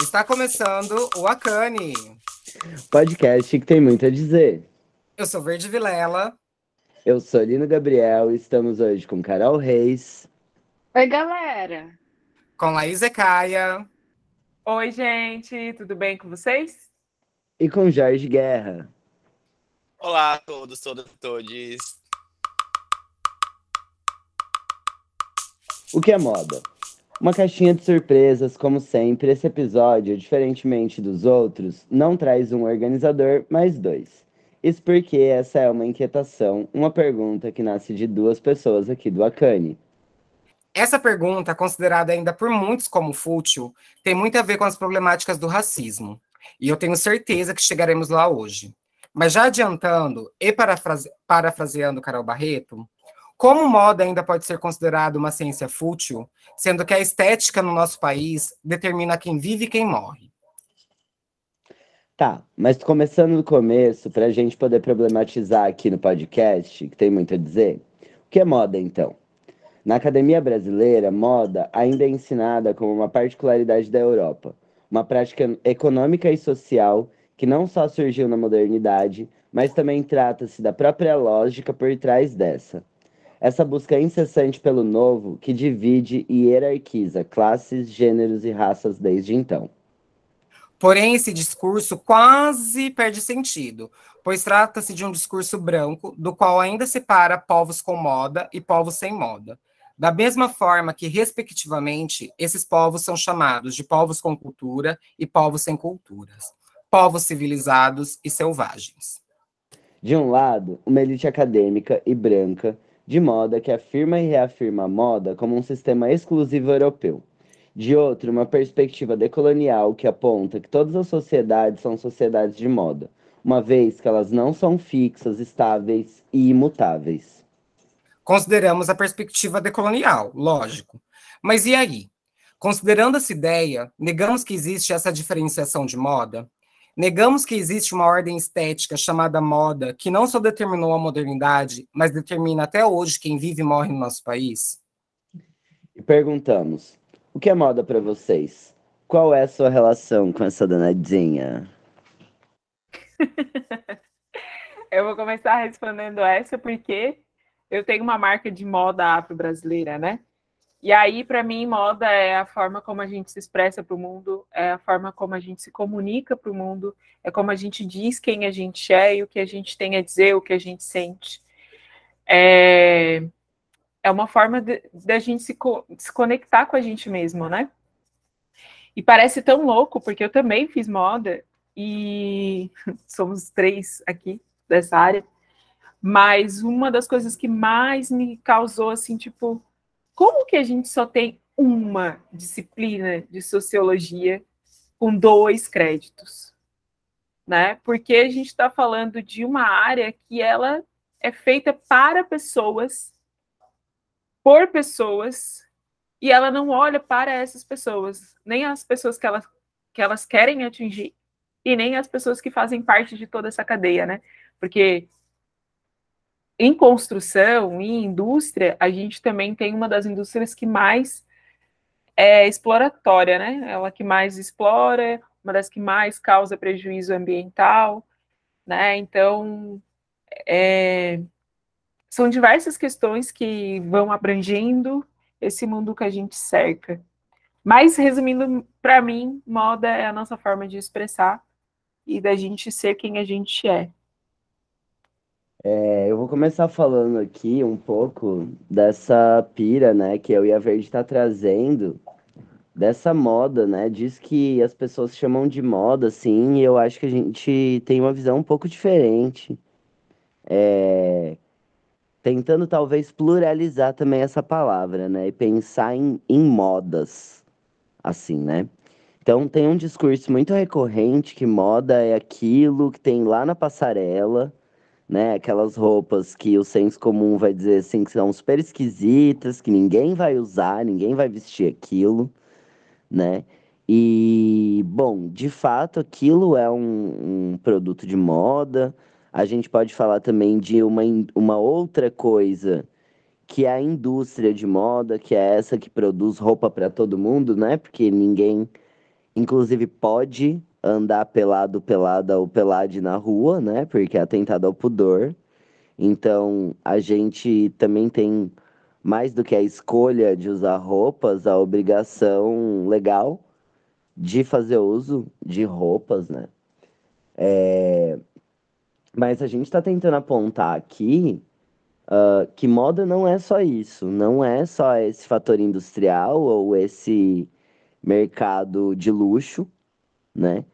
Está começando o Acane. Podcast que tem muito a dizer. Eu sou Verde Vilela. Eu sou Lino Gabriel e estamos hoje com Carol Reis. Oi, galera. Com Laís Ecaia. Oi, gente, tudo bem com vocês? E com Jorge Guerra. Olá a todos, todas e todes. O que é moda? Uma caixinha de surpresas, como sempre, esse episódio, diferentemente dos outros, não traz um organizador, mas dois. Isso porque essa é uma inquietação, uma pergunta que nasce de duas pessoas aqui do Acane. Essa pergunta, considerada ainda por muitos como fútil, tem muito a ver com as problemáticas do racismo. E eu tenho certeza que chegaremos lá hoje. Mas já adiantando e parafrase parafraseando Carol Barreto, como moda ainda pode ser considerada uma ciência fútil, sendo que a estética no nosso país determina quem vive e quem morre? Tá, mas começando do começo, para a gente poder problematizar aqui no podcast, que tem muito a dizer, o que é moda então? Na academia brasileira, moda ainda é ensinada como uma particularidade da Europa, uma prática econômica e social que não só surgiu na modernidade, mas também trata-se da própria lógica por trás dessa essa busca incessante pelo novo que divide e hierarquiza classes, gêneros e raças desde então. Porém, esse discurso quase perde sentido, pois trata-se de um discurso branco, do qual ainda separa povos com moda e povos sem moda. Da mesma forma que, respectivamente, esses povos são chamados de povos com cultura e povos sem culturas, povos civilizados e selvagens. De um lado, uma elite acadêmica e branca de moda que afirma e reafirma a moda como um sistema exclusivo europeu. De outro, uma perspectiva decolonial que aponta que todas as sociedades são sociedades de moda, uma vez que elas não são fixas, estáveis e imutáveis. Consideramos a perspectiva decolonial, lógico. Mas e aí? Considerando essa ideia, negamos que existe essa diferenciação de moda? Negamos que existe uma ordem estética chamada moda, que não só determinou a modernidade, mas determina até hoje quem vive e morre no nosso país? E perguntamos: o que é moda para vocês? Qual é a sua relação com essa danadinha? eu vou começar respondendo essa porque eu tenho uma marca de moda afro-brasileira, né? E aí, para mim, moda é a forma como a gente se expressa para o mundo, é a forma como a gente se comunica para o mundo, é como a gente diz quem a gente é e o que a gente tem a dizer, o que a gente sente. É, é uma forma da gente se, co se conectar com a gente mesmo, né? E parece tão louco, porque eu também fiz moda e somos três aqui dessa área. Mas uma das coisas que mais me causou, assim, tipo, como que a gente só tem uma disciplina de sociologia com dois créditos? Né? Porque a gente está falando de uma área que ela é feita para pessoas, por pessoas, e ela não olha para essas pessoas, nem as pessoas que elas, que elas querem atingir, e nem as pessoas que fazem parte de toda essa cadeia, né? Porque em construção, em indústria, a gente também tem uma das indústrias que mais é exploratória, né? Ela que mais explora, uma das que mais causa prejuízo ambiental, né? Então, é, são diversas questões que vão abrangendo esse mundo que a gente cerca. Mas, resumindo, para mim, moda é a nossa forma de expressar e da gente ser quem a gente é. É, eu vou começar falando aqui um pouco dessa pira, né, que eu e a Verde está trazendo, dessa moda, né? Diz que as pessoas chamam de moda, assim, e eu acho que a gente tem uma visão um pouco diferente. É, tentando talvez pluralizar também essa palavra, né? E pensar em, em modas, assim, né? Então tem um discurso muito recorrente que moda é aquilo que tem lá na passarela né? Aquelas roupas que o senso comum vai dizer assim que são super esquisitas, que ninguém vai usar, ninguém vai vestir aquilo, né? E, bom, de fato, aquilo é um, um produto de moda. A gente pode falar também de uma, uma outra coisa que é a indústria de moda, que é essa que produz roupa para todo mundo, né? Porque ninguém inclusive pode andar pelado, pelada ou pelade na rua, né? Porque é atentado ao pudor. Então, a gente também tem mais do que a escolha de usar roupas, a obrigação legal de fazer uso de roupas, né? É... Mas a gente está tentando apontar aqui uh, que moda não é só isso, não é só esse fator industrial ou esse mercado de luxo, né?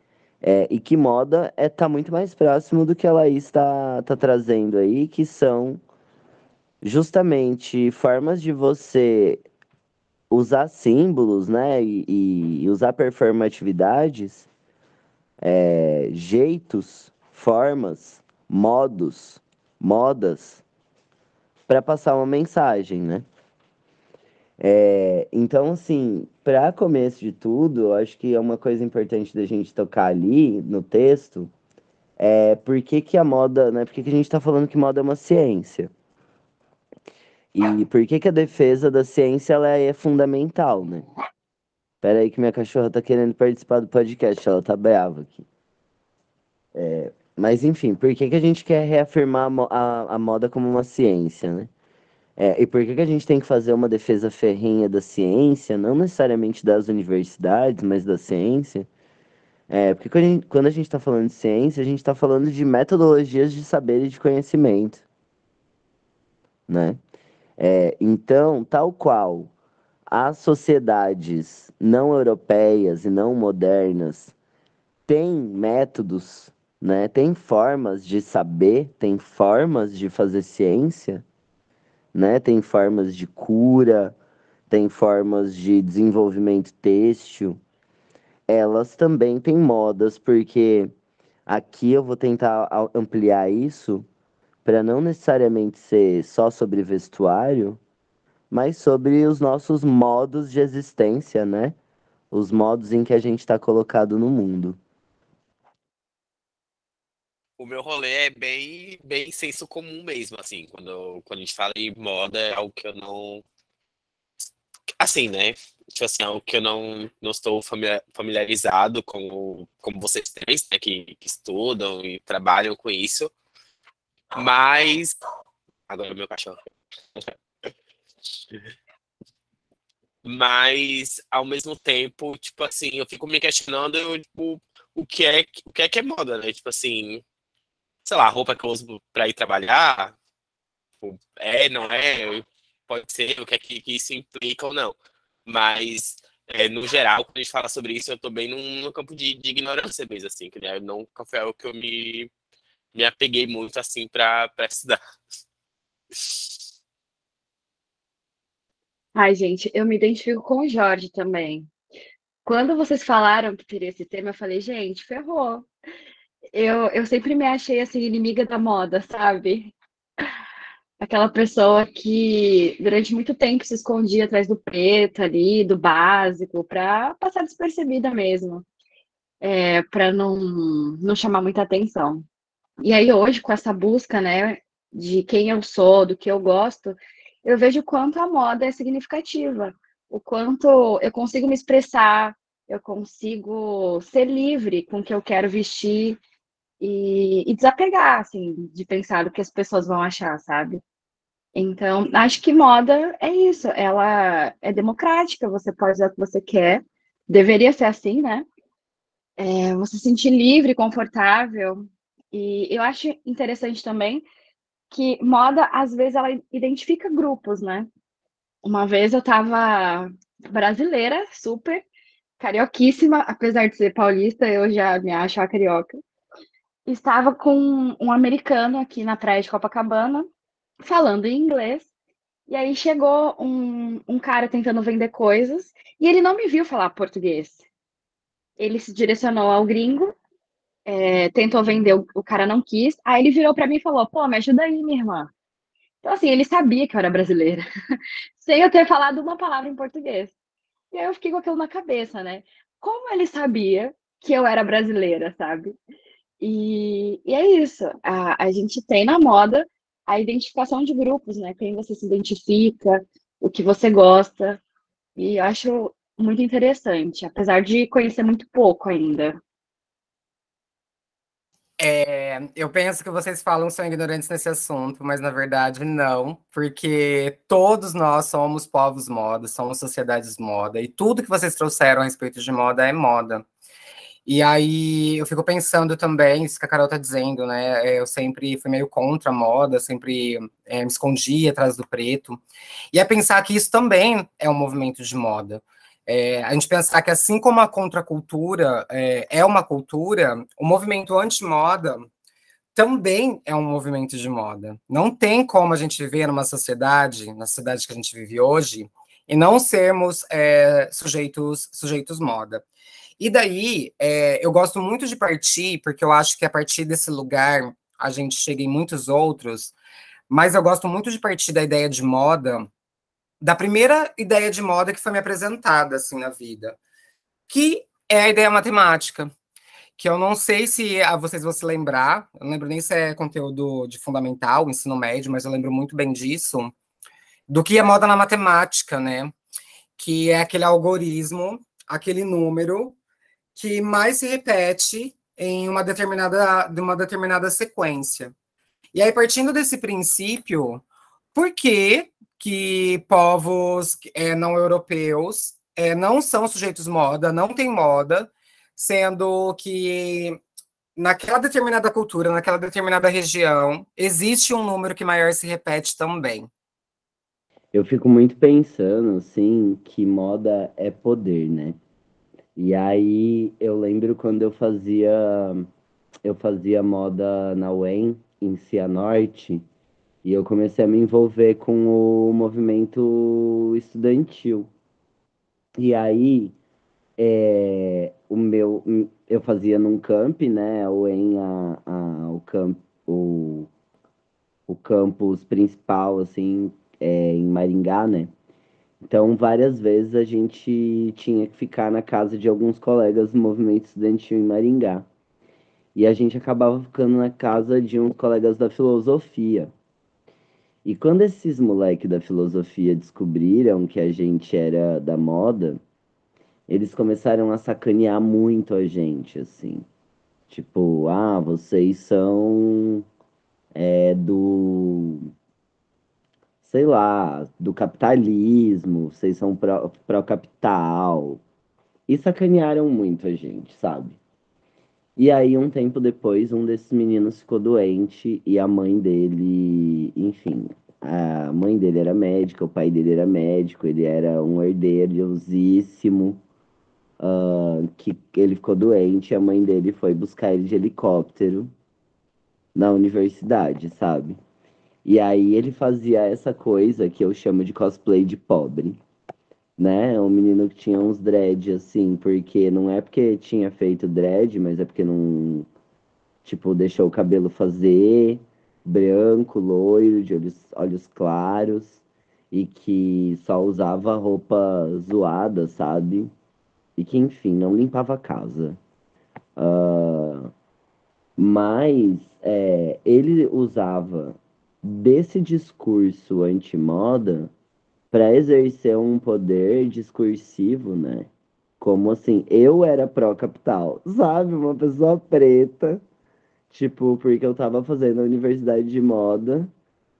É, e que moda é tá muito mais próximo do que a Laís está tá trazendo aí, que são justamente formas de você usar símbolos, né, e, e usar performatividades, é, jeitos, formas, modos, modas, para passar uma mensagem, né? É, então, assim, para começo de tudo, acho que é uma coisa importante da gente tocar ali no texto é por que, que a moda, né? Por que, que a gente está falando que moda é uma ciência? E por que, que a defesa da ciência ela é fundamental, né? Espera aí que minha cachorra tá querendo participar do podcast, ela tá brava aqui. É, mas enfim, por que, que a gente quer reafirmar a, a, a moda como uma ciência, né? É, e por que, que a gente tem que fazer uma defesa ferrenha da ciência, não necessariamente das universidades, mas da ciência? É, porque quando a gente está falando de ciência, a gente está falando de metodologias de saber e de conhecimento, né? É, então, tal qual as sociedades não europeias e não modernas têm métodos, né? Têm formas de saber, têm formas de fazer ciência né? Tem formas de cura, tem formas de desenvolvimento têxtil. Elas também têm modas, porque aqui eu vou tentar ampliar isso para não necessariamente ser só sobre vestuário, mas sobre os nossos modos de existência, né? Os modos em que a gente está colocado no mundo o meu rolê é bem, bem senso comum mesmo, assim, quando, quando a gente fala em moda, é algo que eu não. Assim, né? Tipo assim, algo que eu não, não estou familiarizado com, como vocês três, né, que, que estudam e trabalham com isso. Mas. Agora é meu cachorro. Mas, ao mesmo tempo, tipo assim, eu fico me questionando, tipo, o que é o que é que é moda, né? Tipo assim, sei lá, a roupa que eu uso para ir trabalhar, tipo, é, não é, pode ser, o que é que, que isso implica ou não. Mas, é, no geral, quando a gente fala sobre isso, eu tô bem num, num campo de, de, ignorância mesmo, assim, que né, nunca foi algo que eu me, me apeguei muito, assim, para estudar. Ai, gente, eu me identifico com o Jorge também. Quando vocês falaram que teria esse tema, eu falei, gente, ferrou eu, eu sempre me achei assim, inimiga da moda, sabe? Aquela pessoa que durante muito tempo se escondia atrás do preto ali, do básico, para passar despercebida mesmo, é, para não, não chamar muita atenção. E aí hoje, com essa busca, né, de quem eu sou, do que eu gosto, eu vejo quanto a moda é significativa, o quanto eu consigo me expressar, eu consigo ser livre com o que eu quero vestir, e, e desapegar, assim, de pensar o que as pessoas vão achar, sabe? Então, acho que moda é isso, ela é democrática, você pode usar o que você quer, deveria ser assim, né? É, você se sentir livre, confortável. E eu acho interessante também que moda, às vezes, ela identifica grupos, né? Uma vez eu tava brasileira, super, carioquíssima, apesar de ser paulista, eu já me acho a carioca estava com um americano aqui na praia de Copacabana, falando em inglês. E aí chegou um, um cara tentando vender coisas e ele não me viu falar português. Ele se direcionou ao gringo, é, tentou vender, o, o cara não quis. Aí ele virou para mim e falou: pô, me ajuda aí, minha irmã. Então, assim, ele sabia que eu era brasileira, sem eu ter falado uma palavra em português. E aí eu fiquei com aquilo na cabeça, né? Como ele sabia que eu era brasileira, sabe? E, e é isso. A, a gente tem na moda a identificação de grupos, né? Quem você se identifica, o que você gosta. E acho muito interessante, apesar de conhecer muito pouco ainda. É, eu penso que vocês falam são ignorantes nesse assunto, mas na verdade não, porque todos nós somos povos moda, somos sociedades moda, e tudo que vocês trouxeram a respeito de moda é moda. E aí eu fico pensando também, isso que a Carol tá dizendo, né? É, eu sempre fui meio contra a moda, sempre é, me escondia atrás do preto. E é pensar que isso também é um movimento de moda. É, a gente pensar que assim como a contracultura é, é uma cultura, o movimento anti-moda também é um movimento de moda. Não tem como a gente viver numa sociedade, na sociedade que a gente vive hoje, e não sermos é, sujeitos, sujeitos moda. E daí, é, eu gosto muito de partir, porque eu acho que a partir desse lugar a gente chega em muitos outros, mas eu gosto muito de partir da ideia de moda da primeira ideia de moda que foi me apresentada assim na vida, que é a ideia matemática, que eu não sei se ah, vocês vão se lembrar, eu não lembro nem se é conteúdo de fundamental, ensino médio, mas eu lembro muito bem disso, do que é moda na matemática, né? Que é aquele algoritmo, aquele número que mais se repete em uma determinada, de uma determinada sequência. E aí, partindo desse princípio, por que que povos é, não europeus é, não são sujeitos moda, não tem moda, sendo que naquela determinada cultura, naquela determinada região, existe um número que maior se repete também. Eu fico muito pensando, assim, que moda é poder, né? E aí eu lembro quando eu fazia eu fazia moda na UEM, em Cianorte, e eu comecei a me envolver com o movimento estudantil. E aí, é, o meu, eu fazia num camp, né, ou em a, a, o, camp, o, o campus principal, assim, é, em Maringá, né? Então, várias vezes a gente tinha que ficar na casa de alguns colegas do movimento estudantil em Maringá. E a gente acabava ficando na casa de uns colegas da filosofia. E quando esses moleques da filosofia descobriram que a gente era da moda, eles começaram a sacanear muito a gente, assim. Tipo, ah, vocês são é, do. Sei lá, do capitalismo, vocês são pró-capital. E sacanearam muito a gente, sabe? E aí, um tempo depois, um desses meninos ficou doente e a mãe dele, enfim, a mãe dele era médica, o pai dele era médico, ele era um herdeirosíssimo, uh, que ele ficou doente e a mãe dele foi buscar ele de helicóptero na universidade, sabe? E aí ele fazia essa coisa que eu chamo de cosplay de pobre né? Um menino que tinha uns dread, assim, porque não é porque tinha feito dread, mas é porque não, tipo, deixou o cabelo fazer, branco, loiro, de olhos, olhos claros, e que só usava roupa zoada, sabe? E que, enfim, não limpava a casa. Uh, mas é, ele usava desse discurso anti-moda para exercer um poder discursivo, né? Como assim, eu era pró-capital, sabe? Uma pessoa preta, tipo, porque eu tava fazendo a universidade de moda,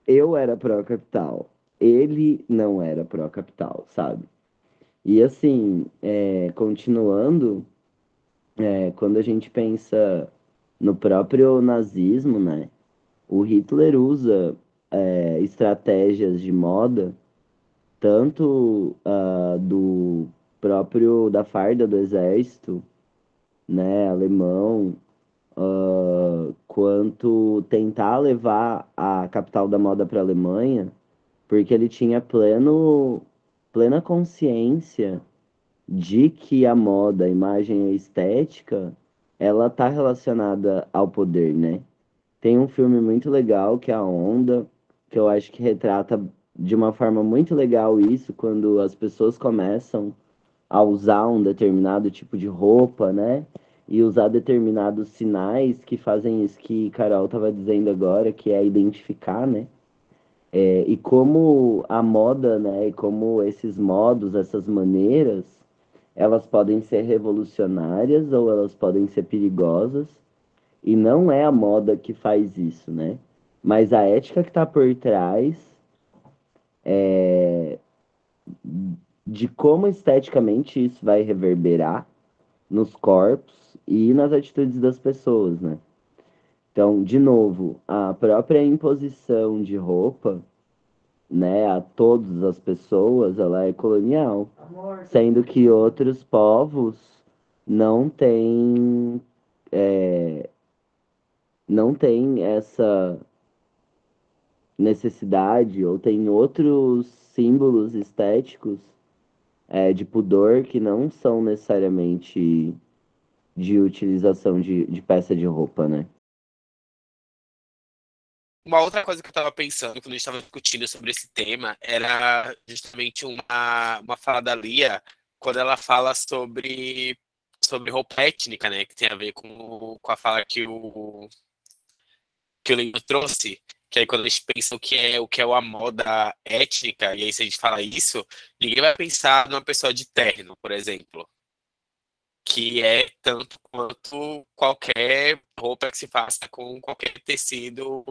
eu era pró-capital. Ele não era pró-capital, sabe? E assim, é, continuando, é, quando a gente pensa no próprio nazismo, né? O Hitler usa é, estratégias de moda tanto uh, do próprio da farda do exército, né, alemão, uh, quanto tentar levar a capital da moda para a Alemanha, porque ele tinha pleno plena consciência de que a moda, a imagem a estética, ela tá relacionada ao poder, né? Tem um filme muito legal que é a Onda, que eu acho que retrata de uma forma muito legal isso quando as pessoas começam a usar um determinado tipo de roupa, né? E usar determinados sinais que fazem isso que Carol estava dizendo agora, que é identificar, né? É, e como a moda, né? E como esses modos, essas maneiras, elas podem ser revolucionárias ou elas podem ser perigosas. E não é a moda que faz isso, né? Mas a ética que está por trás é, de como esteticamente isso vai reverberar nos corpos e nas atitudes das pessoas, né? Então, de novo, a própria imposição de roupa, né, a todas as pessoas, ela é colonial, sendo que outros povos não têm é, não tem essa necessidade ou tem outros símbolos estéticos é, de pudor que não são necessariamente de utilização de, de peça de roupa, né? Uma outra coisa que eu estava pensando quando a gente estava discutindo sobre esse tema era justamente uma, uma fala da Lia, quando ela fala sobre, sobre roupa étnica, né? Que tem a ver com, com a fala que o, que o Lino trouxe, que aí quando a gente pensa o que é o que é uma moda étnica, e aí se a gente fala isso, ninguém vai pensar numa pessoa de terno, por exemplo. Que é tanto quanto qualquer roupa que se faça com qualquer tecido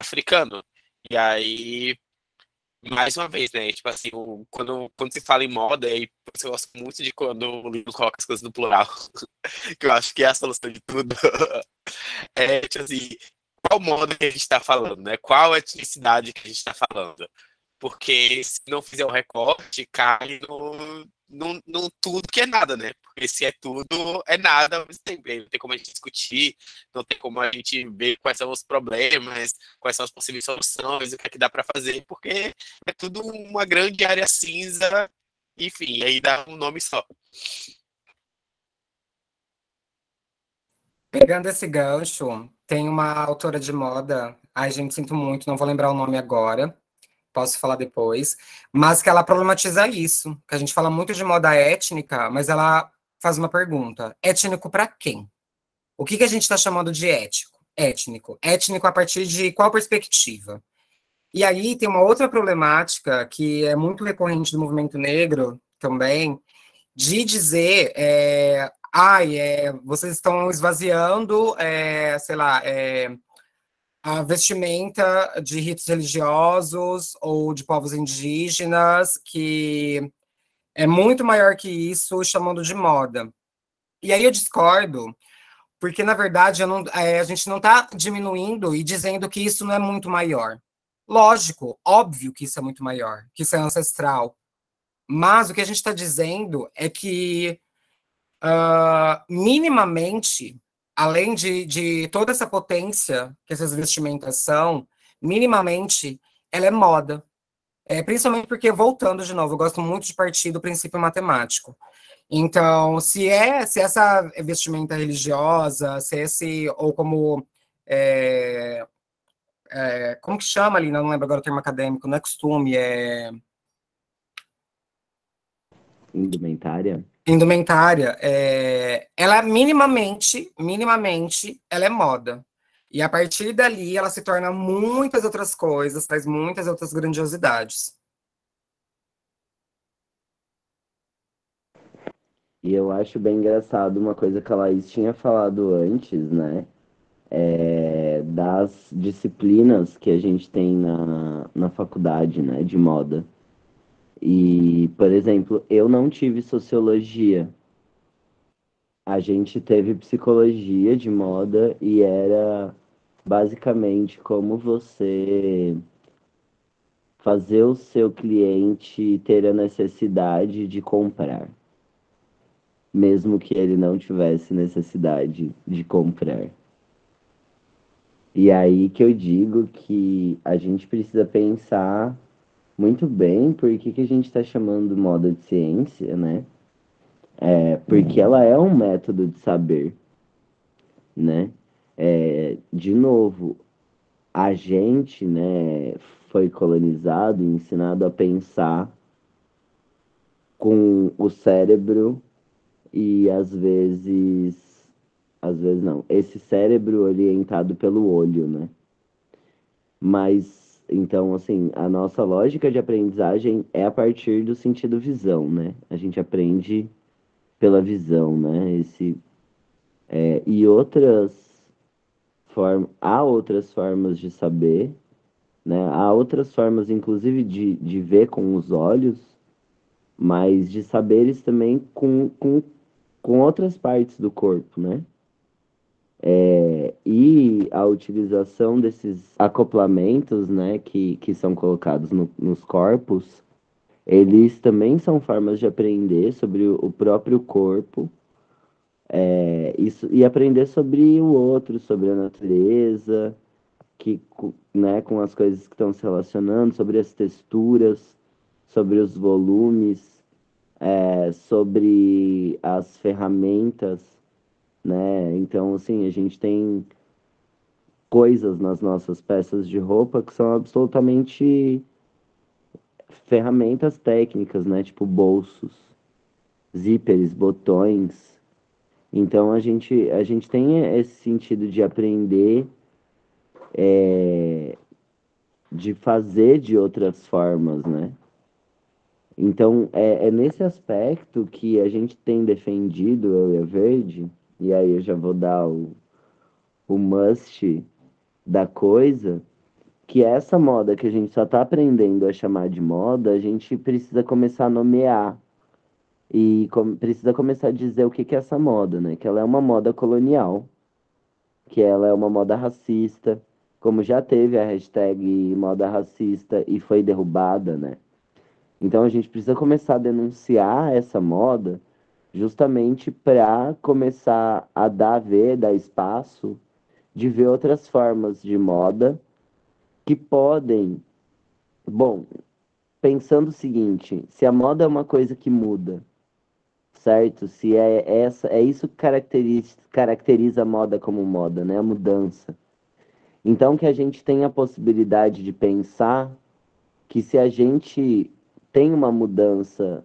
africano. E aí, mais uma vez, né? Tipo assim, quando, quando se fala em moda, aí eu gosto muito de quando o livro coloca as coisas no plural, que eu acho que é a solução de tudo. É, tipo assim, qual modo que a gente está falando, né? Qual etnicidade que a gente está falando? Porque se não fizer o um recorte, cai no, no, no, tudo que é nada, né? Porque se é tudo, é nada tempo. Não tem como a gente discutir, não tem como a gente ver quais são os problemas, quais são as possíveis soluções, o que é que dá para fazer, porque é tudo uma grande área cinza, enfim, aí dá um nome só. Pegando esse gancho, tem uma autora de moda, ai gente, sinto muito, não vou lembrar o nome agora, posso falar depois, mas que ela problematiza isso, que a gente fala muito de moda étnica, mas ela faz uma pergunta, étnico para quem? O que, que a gente está chamando de ético? Étnico. Étnico a partir de qual perspectiva? E aí tem uma outra problemática que é muito recorrente do movimento negro também, de dizer é, ai, é, vocês estão esvaziando, é, sei lá, é, a vestimenta de ritos religiosos ou de povos indígenas, que é muito maior que isso, chamando de moda. E aí eu discordo, porque na verdade não, é, a gente não está diminuindo e dizendo que isso não é muito maior. Lógico, óbvio que isso é muito maior, que isso é ancestral. Mas o que a gente está dizendo é que uh, minimamente, além de, de toda essa potência que essas vestimentas são, minimamente, ela é moda. É, principalmente porque, voltando de novo, eu gosto muito de partir do princípio matemático. Então, se é se essa vestimenta religiosa, se esse, ou como. É, é, como que chama ali? Não lembro agora o termo acadêmico, não é costume, é. Indumentária? Indumentária, é, ela minimamente, minimamente, ela é moda. E a partir dali ela se torna muitas outras coisas, traz muitas outras grandiosidades. E eu acho bem engraçado uma coisa que a Laís tinha falado antes, né? É, das disciplinas que a gente tem na, na faculdade, né, de moda. E, por exemplo, eu não tive sociologia. A gente teve psicologia de moda e era basicamente como você fazer o seu cliente ter a necessidade de comprar, mesmo que ele não tivesse necessidade de comprar. E aí que eu digo que a gente precisa pensar muito bem por que, que a gente está chamando moda de ciência, né? É, porque ela é um método de saber, né? É, de novo, a gente, né, foi colonizado e ensinado a pensar com o cérebro e às vezes, às vezes não, esse cérebro orientado pelo olho, né? Mas então, assim, a nossa lógica de aprendizagem é a partir do sentido visão, né? A gente aprende pela visão, né? Esse, é, e outras formas, há outras formas de saber, né? Há outras formas, inclusive, de, de ver com os olhos, mas de saberes também com, com, com outras partes do corpo, né? É, e a utilização desses acoplamentos, né, que, que são colocados no, nos corpos, eles também são formas de aprender sobre o próprio corpo. É, isso, e aprender sobre o outro, sobre a natureza, que, né, com as coisas que estão se relacionando, sobre as texturas, sobre os volumes, é, sobre as ferramentas, né? Então, assim, a gente tem coisas nas nossas peças de roupa que são absolutamente ferramentas técnicas, né? Tipo bolsos, zíperes, botões. Então a gente, a gente tem esse sentido de aprender, é, de fazer de outras formas, né? Então é, é nesse aspecto que a gente tem defendido, eu e a Verde, e aí eu já vou dar o, o must da coisa, que essa moda que a gente só está aprendendo a chamar de moda, a gente precisa começar a nomear. E com, precisa começar a dizer o que, que é essa moda, né? Que ela é uma moda colonial, que ela é uma moda racista, como já teve a hashtag moda racista e foi derrubada, né? Então a gente precisa começar a denunciar essa moda justamente para começar a dar ver, dar espaço de ver outras formas de moda que podem. Bom, pensando o seguinte, se a moda é uma coisa que muda, certo? Se é essa, é isso que caracteriza, caracteriza a moda como moda, né? A mudança. Então que a gente tem a possibilidade de pensar que se a gente tem uma mudança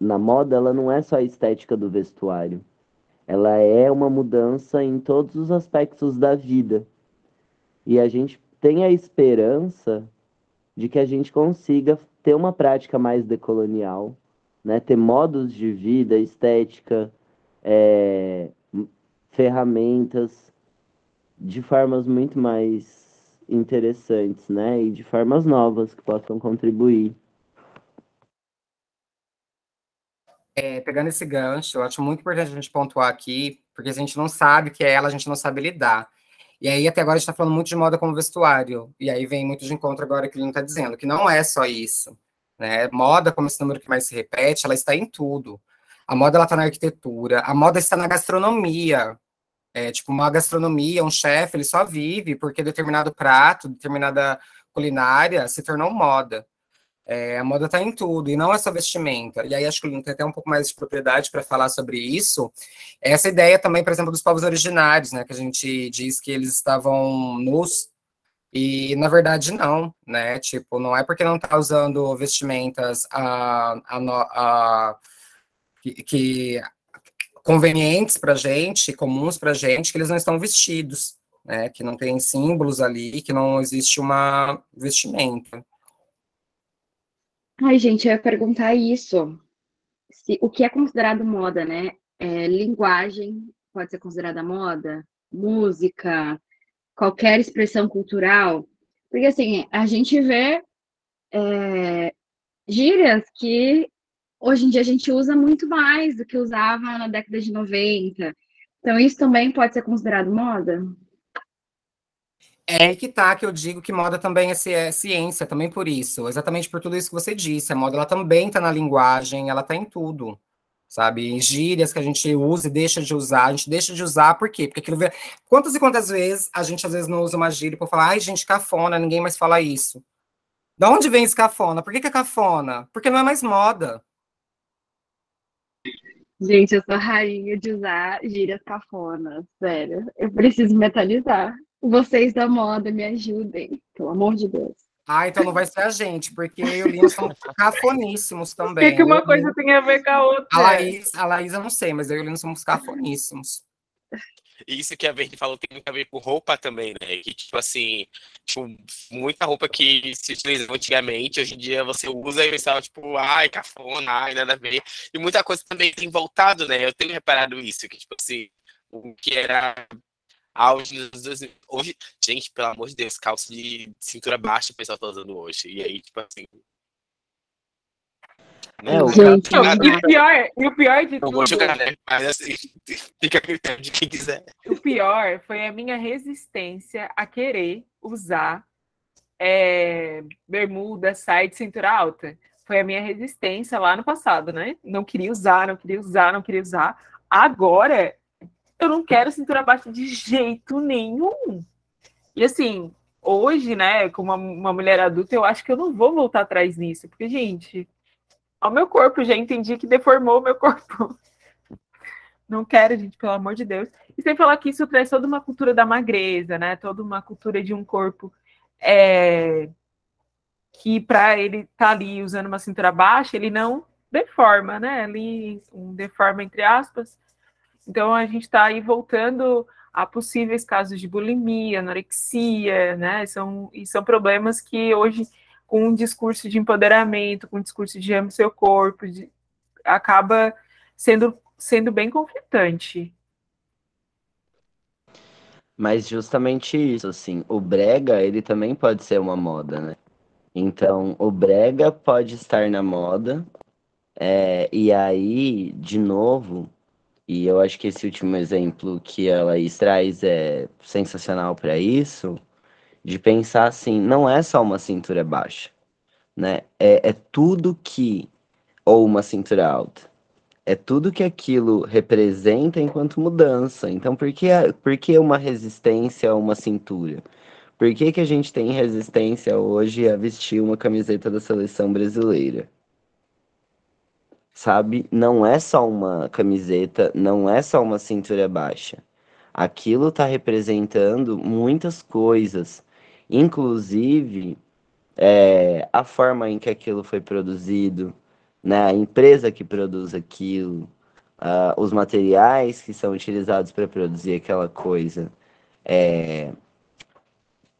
na moda, ela não é só a estética do vestuário. Ela é uma mudança em todos os aspectos da vida. E a gente tem a esperança de que a gente consiga ter uma prática mais decolonial, né? ter modos de vida, estética, é, ferramentas de formas muito mais interessantes, né? E de formas novas que possam contribuir É, pegando esse gancho, eu acho muito importante a gente pontuar aqui, porque a gente não sabe que é ela, a gente não sabe lidar. E aí, até agora, a gente está falando muito de moda como vestuário. E aí vem muito de encontro agora que ele não está dizendo, que não é só isso. Né? Moda, como esse número que mais se repete, ela está em tudo. A moda está na arquitetura, a moda está na gastronomia. É, tipo, uma gastronomia, um chefe, ele só vive porque determinado prato, determinada culinária se tornou moda. É, a moda está em tudo, e não é só vestimenta. E aí acho que o Lino tem até um pouco mais de propriedade para falar sobre isso. Essa ideia também, por exemplo, dos povos originários, né? Que a gente diz que eles estavam nus, e na verdade não, né? Tipo, não é porque não está usando vestimentas a, a, a que, que convenientes para gente, comuns para gente, que eles não estão vestidos, né? Que não tem símbolos ali, que não existe uma vestimenta. Ai, gente, eu ia perguntar isso. Se, o que é considerado moda, né? É, linguagem pode ser considerada moda? Música? Qualquer expressão cultural? Porque, assim, a gente vê é, gírias que hoje em dia a gente usa muito mais do que usava na década de 90. Então, isso também pode ser considerado moda? É que tá, que eu digo que moda também é, é ciência, também por isso, exatamente por tudo isso que você disse. A moda ela também tá na linguagem, ela tá em tudo, sabe? Gírias que a gente usa e deixa de usar, a gente deixa de usar, por quê? Porque aquilo. Quantas e quantas vezes a gente às vezes não usa uma gíria por falar, ai, gente, cafona, ninguém mais fala isso. Da onde vem esse cafona? Por que, que é cafona? Porque não é mais moda. Gente, eu sou rainha de usar gírias cafonas, sério. Eu preciso metalizar. Vocês da moda me ajudem, pelo amor de Deus. Ah, então não vai ser a gente, porque eu e o Lino são cafoníssimos também. O que, que uma coisa tem a ver com a outra? A Laís, a Laís eu não sei, mas eu e o Lino somos cafoníssimos. isso que a Verde falou tem muito a ver com roupa também, né? Que, tipo assim, tipo, muita roupa que se utilizava antigamente, hoje em dia você usa e você tipo, ai, cafona, ai, nada a ver. E muita coisa também tem voltado, né? Eu tenho reparado isso, que, tipo assim, o que era 2000. Hoje, gente, pelo amor de Deus, calça de cintura baixa o pessoal tá usando hoje. E aí, tipo assim, É, o Gente, e o pior, e o pior de não tudo, vou jogar, né? Mas assim, fica a critério de quem quiser. o pior foi a minha resistência a querer usar é, bermuda, saia de cintura alta. Foi a minha resistência lá no passado, né? Não queria usar, não queria usar, não queria usar. Agora, eu não quero cintura baixa de jeito nenhum. E assim, hoje, né, como uma, mulher adulta, eu acho que eu não vou voltar atrás nisso, porque, gente, ao meu corpo, já entendi que deformou o meu corpo. Não quero, gente, pelo amor de Deus. E sem falar que isso traz toda uma cultura da magreza, né? Toda uma cultura de um corpo é, que, para ele estar tá ali usando uma cintura baixa, ele não deforma, né? Ali, um deforma entre aspas. Então, a gente está aí voltando a possíveis casos de bulimia, anorexia, né? São, e são problemas que hoje com um discurso de empoderamento, com um discurso de ame seu corpo, de, acaba sendo, sendo bem conflitante. Mas justamente isso, assim, o brega, ele também pode ser uma moda, né? Então, o brega pode estar na moda, é, e aí, de novo, e eu acho que esse último exemplo que ela traz é sensacional para isso, de pensar assim, não é só uma cintura baixa, né? É, é tudo que, ou uma cintura alta, é tudo que aquilo representa enquanto mudança. Então, por que, por que uma resistência a uma cintura? Por que, que a gente tem resistência hoje a vestir uma camiseta da seleção brasileira? Sabe? Não é só uma camiseta, não é só uma cintura baixa. Aquilo está representando muitas coisas inclusive é, a forma em que aquilo foi produzido, né, a empresa que produz aquilo, uh, os materiais que são utilizados para produzir aquela coisa. É,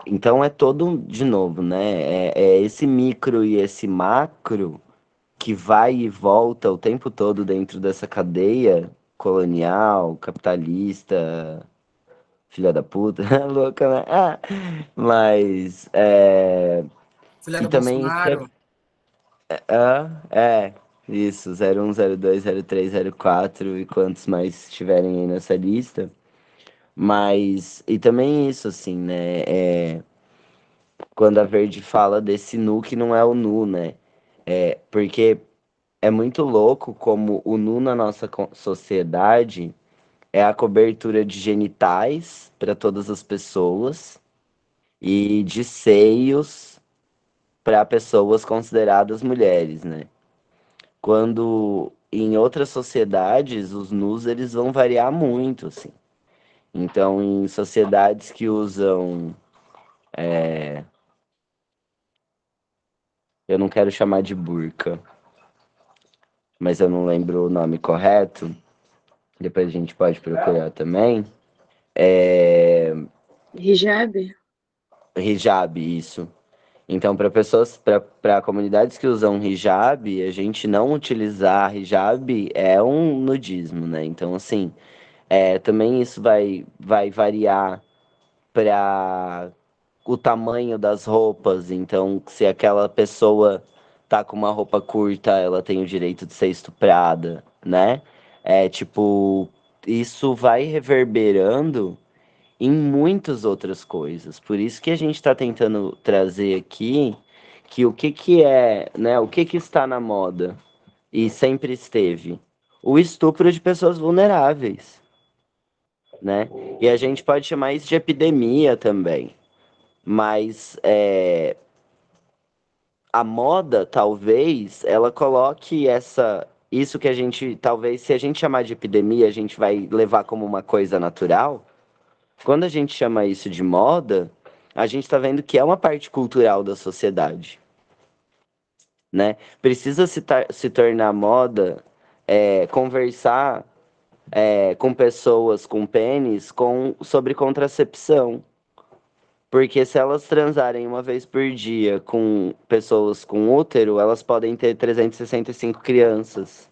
então é todo, de novo, né? É, é, esse micro e esse macro que vai e volta o tempo todo dentro dessa cadeia colonial, capitalista, filha da puta, louca, né? Ah, mas, é... Filha e do também Bolsonaro. Ah, é, isso, 01, 02, 03, 04 e quantos mais estiverem aí nessa lista. Mas, e também isso, assim, né? É, quando a Verde fala desse nu que não é o nu, né? É, porque é muito louco como o nu na nossa sociedade é a cobertura de genitais para todas as pessoas e de seios para pessoas consideradas mulheres, né? Quando em outras sociedades os nus eles vão variar muito, assim. Então, em sociedades que usam é, eu não quero chamar de burca, mas eu não lembro o nome correto. Depois a gente pode procurar também. É... Hijab? Hijab, isso. Então, para pessoas, para comunidades que usam hijab, a gente não utilizar hijab é um nudismo, né? Então, assim, é, também isso vai, vai variar para o tamanho das roupas. Então, se aquela pessoa tá com uma roupa curta, ela tem o direito de ser estuprada, né? É tipo, isso vai reverberando em muitas outras coisas. Por isso que a gente está tentando trazer aqui que o que, que é, né? O que, que está na moda e sempre esteve? O estupro de pessoas vulneráveis, né? E a gente pode chamar isso de epidemia também. Mas é, a moda, talvez, ela coloque essa isso que a gente, talvez, se a gente chamar de epidemia, a gente vai levar como uma coisa natural. Quando a gente chama isso de moda, a gente está vendo que é uma parte cultural da sociedade. Né? Precisa se, se tornar moda é, conversar é, com pessoas com pênis com, sobre contracepção. Porque se elas transarem uma vez por dia com pessoas com útero, elas podem ter 365 crianças.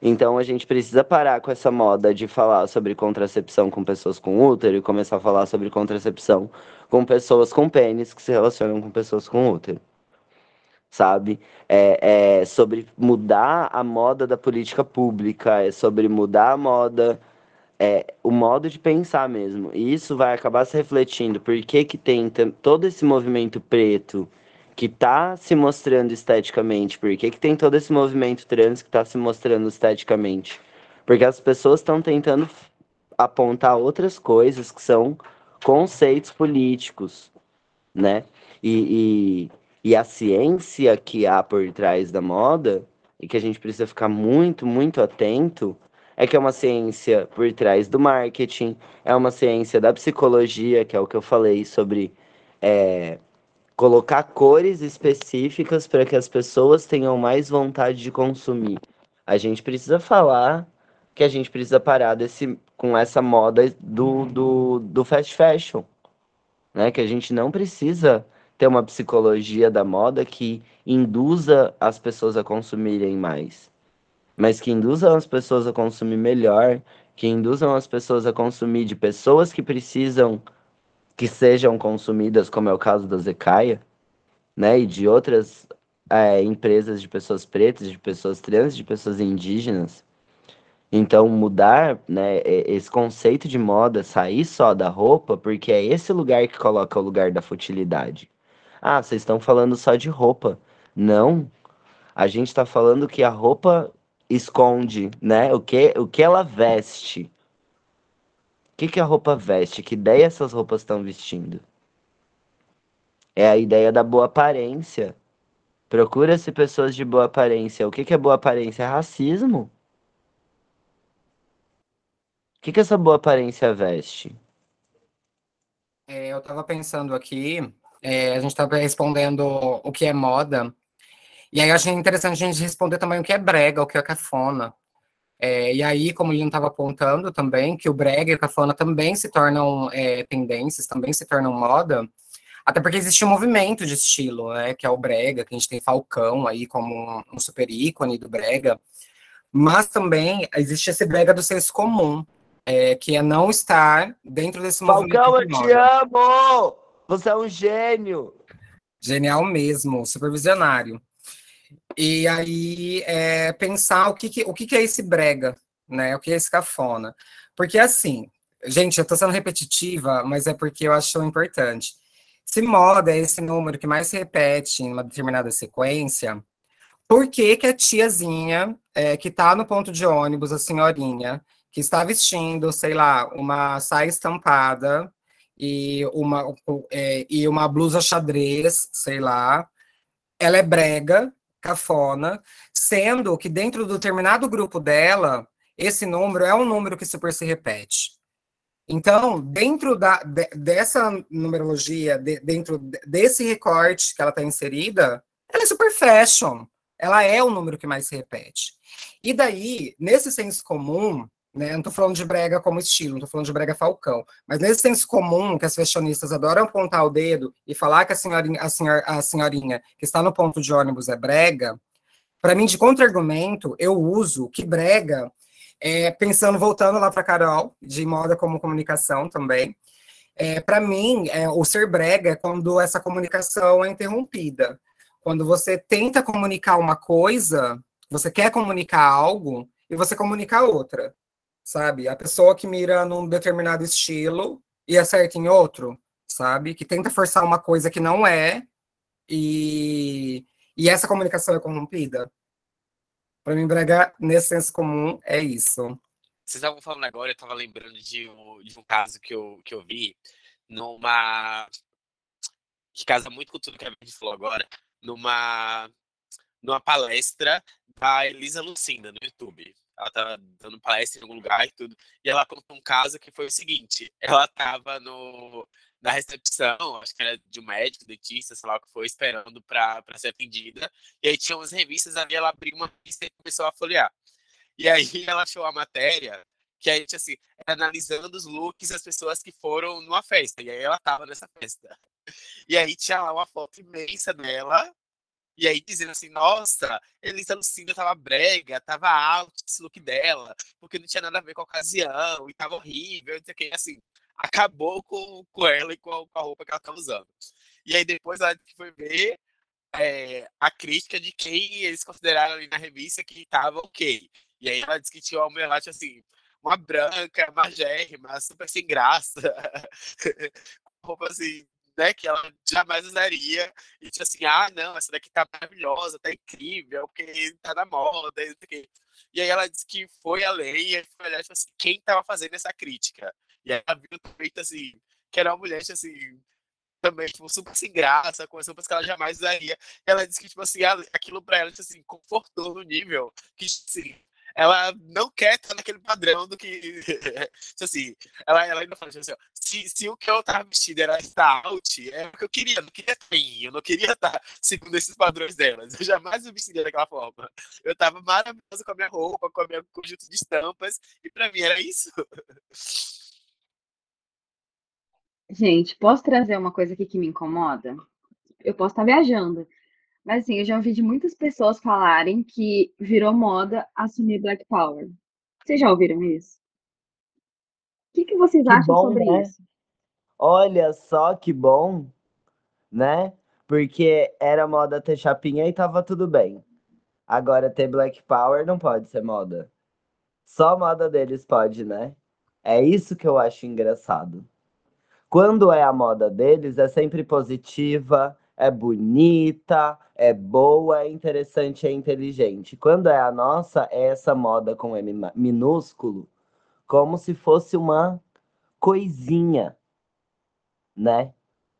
Então a gente precisa parar com essa moda de falar sobre contracepção com pessoas com útero e começar a falar sobre contracepção com pessoas com pênis que se relacionam com pessoas com útero. Sabe? É, é sobre mudar a moda da política pública, é sobre mudar a moda é, o modo de pensar mesmo. E isso vai acabar se refletindo. Por que, que tem todo esse movimento preto que está se mostrando esteticamente? Por que, que tem todo esse movimento trans que está se mostrando esteticamente? Porque as pessoas estão tentando apontar outras coisas que são conceitos políticos, né? E, e, e a ciência que há por trás da moda, e que a gente precisa ficar muito, muito atento, é que é uma ciência por trás do marketing, é uma ciência da psicologia, que é o que eu falei sobre é, colocar cores específicas para que as pessoas tenham mais vontade de consumir. A gente precisa falar que a gente precisa parar desse, com essa moda do, do, do fast fashion. Né? Que a gente não precisa ter uma psicologia da moda que induza as pessoas a consumirem mais mas que induzam as pessoas a consumir melhor, que induzam as pessoas a consumir de pessoas que precisam que sejam consumidas, como é o caso da Zecaia, né, e de outras é, empresas de pessoas pretas, de pessoas trans, de pessoas indígenas. Então, mudar né, esse conceito de moda, sair só da roupa, porque é esse lugar que coloca o lugar da futilidade. Ah, vocês estão falando só de roupa. Não. A gente está falando que a roupa esconde, né? O que, o que ela veste. O que, que a roupa veste? Que ideia essas roupas estão vestindo? É a ideia da boa aparência. Procura-se pessoas de boa aparência. O que, que é boa aparência? É racismo. O que, que essa boa aparência veste? É, eu estava pensando aqui, é, a gente estava respondendo o que é moda, e aí eu achei interessante a gente responder também o que é brega, o que é cafona. É, e aí, como ele não estava apontando também, que o brega e o cafona também se tornam é, tendências, também se tornam moda, até porque existe um movimento de estilo, né, que é o brega, que a gente tem Falcão aí como um super ícone do brega, mas também existe esse brega do senso comum, é, que é não estar dentro desse Falcão, movimento. Falcão, eu te amo! Você é um gênio! Genial mesmo, supervisionário. E aí é, pensar o que, que o que, que, é esse brega, né? O que é esse cafona. Porque assim, gente, eu tô sendo repetitiva, mas é porque eu acho importante. Se moda é esse número que mais se repete em uma determinada sequência, por que, que a tiazinha é, que tá no ponto de ônibus, a senhorinha, que está vestindo, sei lá, uma saia estampada e uma, é, e uma blusa xadrez, sei lá, ela é brega, cafona, sendo que dentro do determinado grupo dela, esse número é um número que super se repete. Então, dentro da, de, dessa numerologia, de, dentro desse recorte que ela está inserida, ela é super fashion. Ela é o número que mais se repete. E daí, nesse senso comum, né, não estou falando de brega como estilo, não estou falando de brega falcão, mas nesse senso comum que as fashionistas adoram apontar o dedo e falar que a senhorinha, a, senhor, a senhorinha que está no ponto de ônibus é brega, para mim, de contra-argumento, eu uso que brega, é, pensando, voltando lá para Carol, de moda como comunicação também, é, para mim, é, o ser brega é quando essa comunicação é interrompida. Quando você tenta comunicar uma coisa, você quer comunicar algo, e você comunica outra sabe? A pessoa que mira num determinado estilo e acerta em outro, sabe? Que tenta forçar uma coisa que não é e, e essa comunicação é corrompida. Para mim, brega nesse senso comum é isso. Vocês estavam falando agora, eu estava lembrando de um, de um caso que eu, que eu vi numa. que casa muito com tudo que a gente falou agora, numa, numa palestra da Elisa Lucinda no YouTube ela tava dando palestra em algum lugar e tudo. E ela contou um caso que foi o seguinte: ela tava no, na recepção, acho que era de um médico, dentista, sei lá que foi, esperando para ser atendida. E aí tinha umas revistas ali, ela abriu uma revista e começou a folhear. E aí ela achou a matéria que a gente, assim, analisando os looks das pessoas que foram numa festa. E aí ela tava nessa festa. E aí tinha lá uma foto imensa dela. E aí dizendo assim, nossa, Elisa Lucinda tava brega, tava alto esse look dela, porque não tinha nada a ver com a ocasião, e tava horrível, não sei o que, assim, acabou com, com ela e com a, com a roupa que ela tava usando. E aí depois ela foi ver é, a crítica de quem eles consideraram ali na revista que tava ok. E aí ela disse que tinha uma mulher lá, assim, uma branca, magérrima, super sem graça, roupa assim, né, que ela jamais usaria, e tinha assim, ah, não, essa daqui tá maravilhosa, tá incrível, porque tá na moda, e, aí ela disse que foi além, e foi olhar, tipo assim, quem tava fazendo essa crítica? E aí ela viu no tweet, assim, que era uma mulher, tipo assim, também, tipo, super sem graça, com roupas que ela jamais usaria. E ela disse que, tipo assim, aquilo pra ela, tipo assim, confortou no nível que, tipo assim, ela não quer estar naquele padrão do que. Tipo assim, ela, ela ainda fala assim: ó, se, se o que eu tava vestido era estar out, é o que eu queria, eu não queria em, eu não queria estar segundo esses padrões delas. Eu jamais me vestiria daquela forma. Eu tava maravilhosa com a minha roupa, com o meu conjunto de estampas, e pra mim era isso. Gente, posso trazer uma coisa aqui que me incomoda? Eu posso estar viajando, mas assim, eu já ouvi de muitas pessoas falarem que virou moda assumir Black Power. Vocês já ouviram isso? O que, que vocês Que acham bom, sobre né? isso? Olha só que bom, né? Porque era moda ter chapinha e tava tudo bem. Agora ter Black Power não pode ser moda. Só a moda deles pode, né? É isso que eu acho engraçado. Quando é a moda deles, é sempre positiva, é bonita, é boa, é interessante, é inteligente. Quando é a nossa, é essa moda com M minúsculo, como se fosse uma coisinha, né?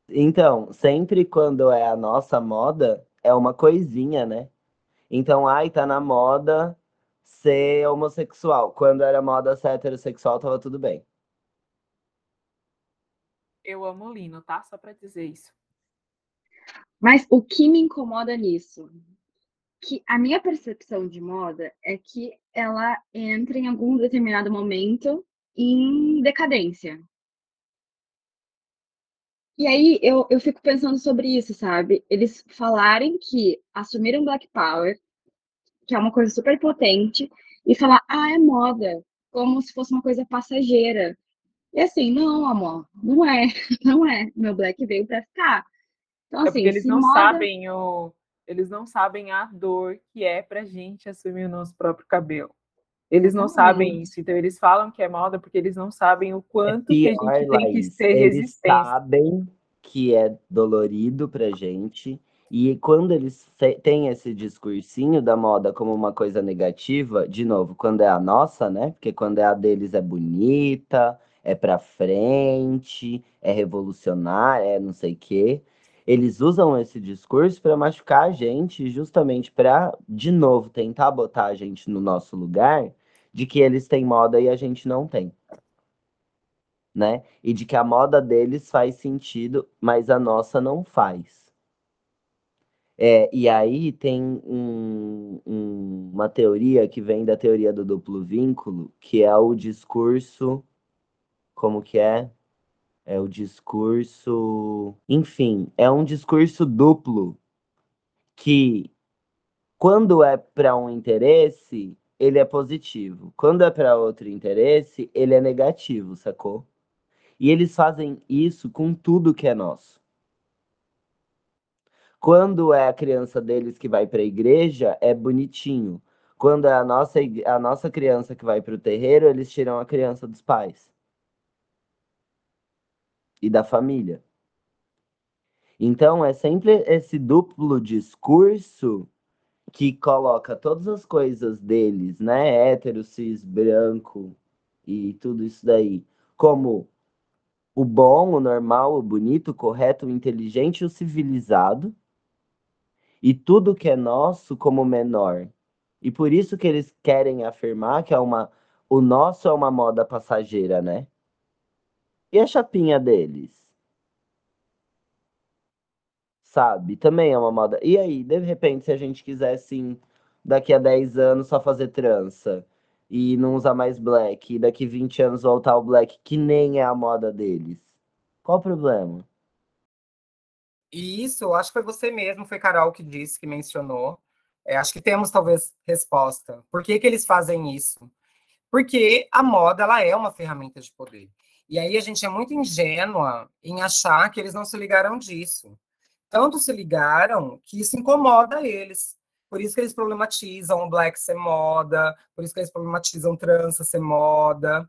Então, sempre quando é a nossa moda, é uma coisinha, né? Então, ai, tá na moda ser homossexual. Quando era moda ser heterossexual, tava tudo bem. Eu amo o Lino, tá? Só pra dizer isso. Mas o que me incomoda nisso? Que a minha percepção de moda é que ela entra em algum determinado momento em decadência. E aí eu, eu fico pensando sobre isso, sabe? Eles falarem que assumiram Black Power, que é uma coisa super potente, e falar, ah, é moda, como se fosse uma coisa passageira. E assim, não, amor, não é, não é. Meu Black veio pra ficar. Então, É porque assim, eles não moda. sabem o. Eles não sabem a dor que é pra gente assumir o nosso próprio cabelo. Eles não sabem isso, então eles falam que é moda porque eles não sabem o É quanto que a pior, gente tem que Laís. ter Eles resistência. sabem que é dolorido pra gente. E quando eles têm esse discursinho da moda como uma coisa negativa, de novo, quando é a nossa, né? Porque quando é a deles é bonita, é pra frente, é revolucionária, é não sei o quê. Eles usam esse discurso pra machucar a gente, justamente pra, de novo, tentar botar a gente no nosso lugar de que eles têm moda e a gente não tem né? E de que a moda deles faz sentido, mas a nossa não faz. É, e aí tem um- um- uma teoria que vem da teoria do duplo vínculo, que é o discurso. Como que é? É o discurso. Enfim, é um discurso duplo que, quando é para um interesse, ele é positivo. Quando é para outro interesse, ele é negativo, sacou? E eles fazem isso com tudo que é nosso. Quando é a criança deles que vai para a igreja, é bonitinho. Quando é a nossa, a nossa criança que vai para o terreiro, eles tiram a criança dos pais e da família. Então é sempre esse duplo discurso que coloca todas as coisas deles, né? Hétero, cis, branco e tudo isso daí, como o bom, o normal, o bonito, o correto, o inteligente o civilizado, e tudo que é nosso como menor. E por isso que eles querem afirmar que é uma, o nosso é uma moda passageira, né? E a chapinha deles? Sabe? Também é uma moda. E aí, de repente, se a gente quiser, assim, daqui a 10 anos só fazer trança e não usar mais black, e daqui 20 anos voltar o black, que nem é a moda deles? Qual o problema? E isso, acho que foi você mesmo, foi Carol que disse, que mencionou. É, acho que temos talvez resposta. Por que, que eles fazem isso? Porque a moda ela é uma ferramenta de poder. E aí a gente é muito ingênua em achar que eles não se ligaram disso. Tanto se ligaram que isso incomoda eles. Por isso que eles problematizam o black ser moda, por isso que eles problematizam trança ser moda.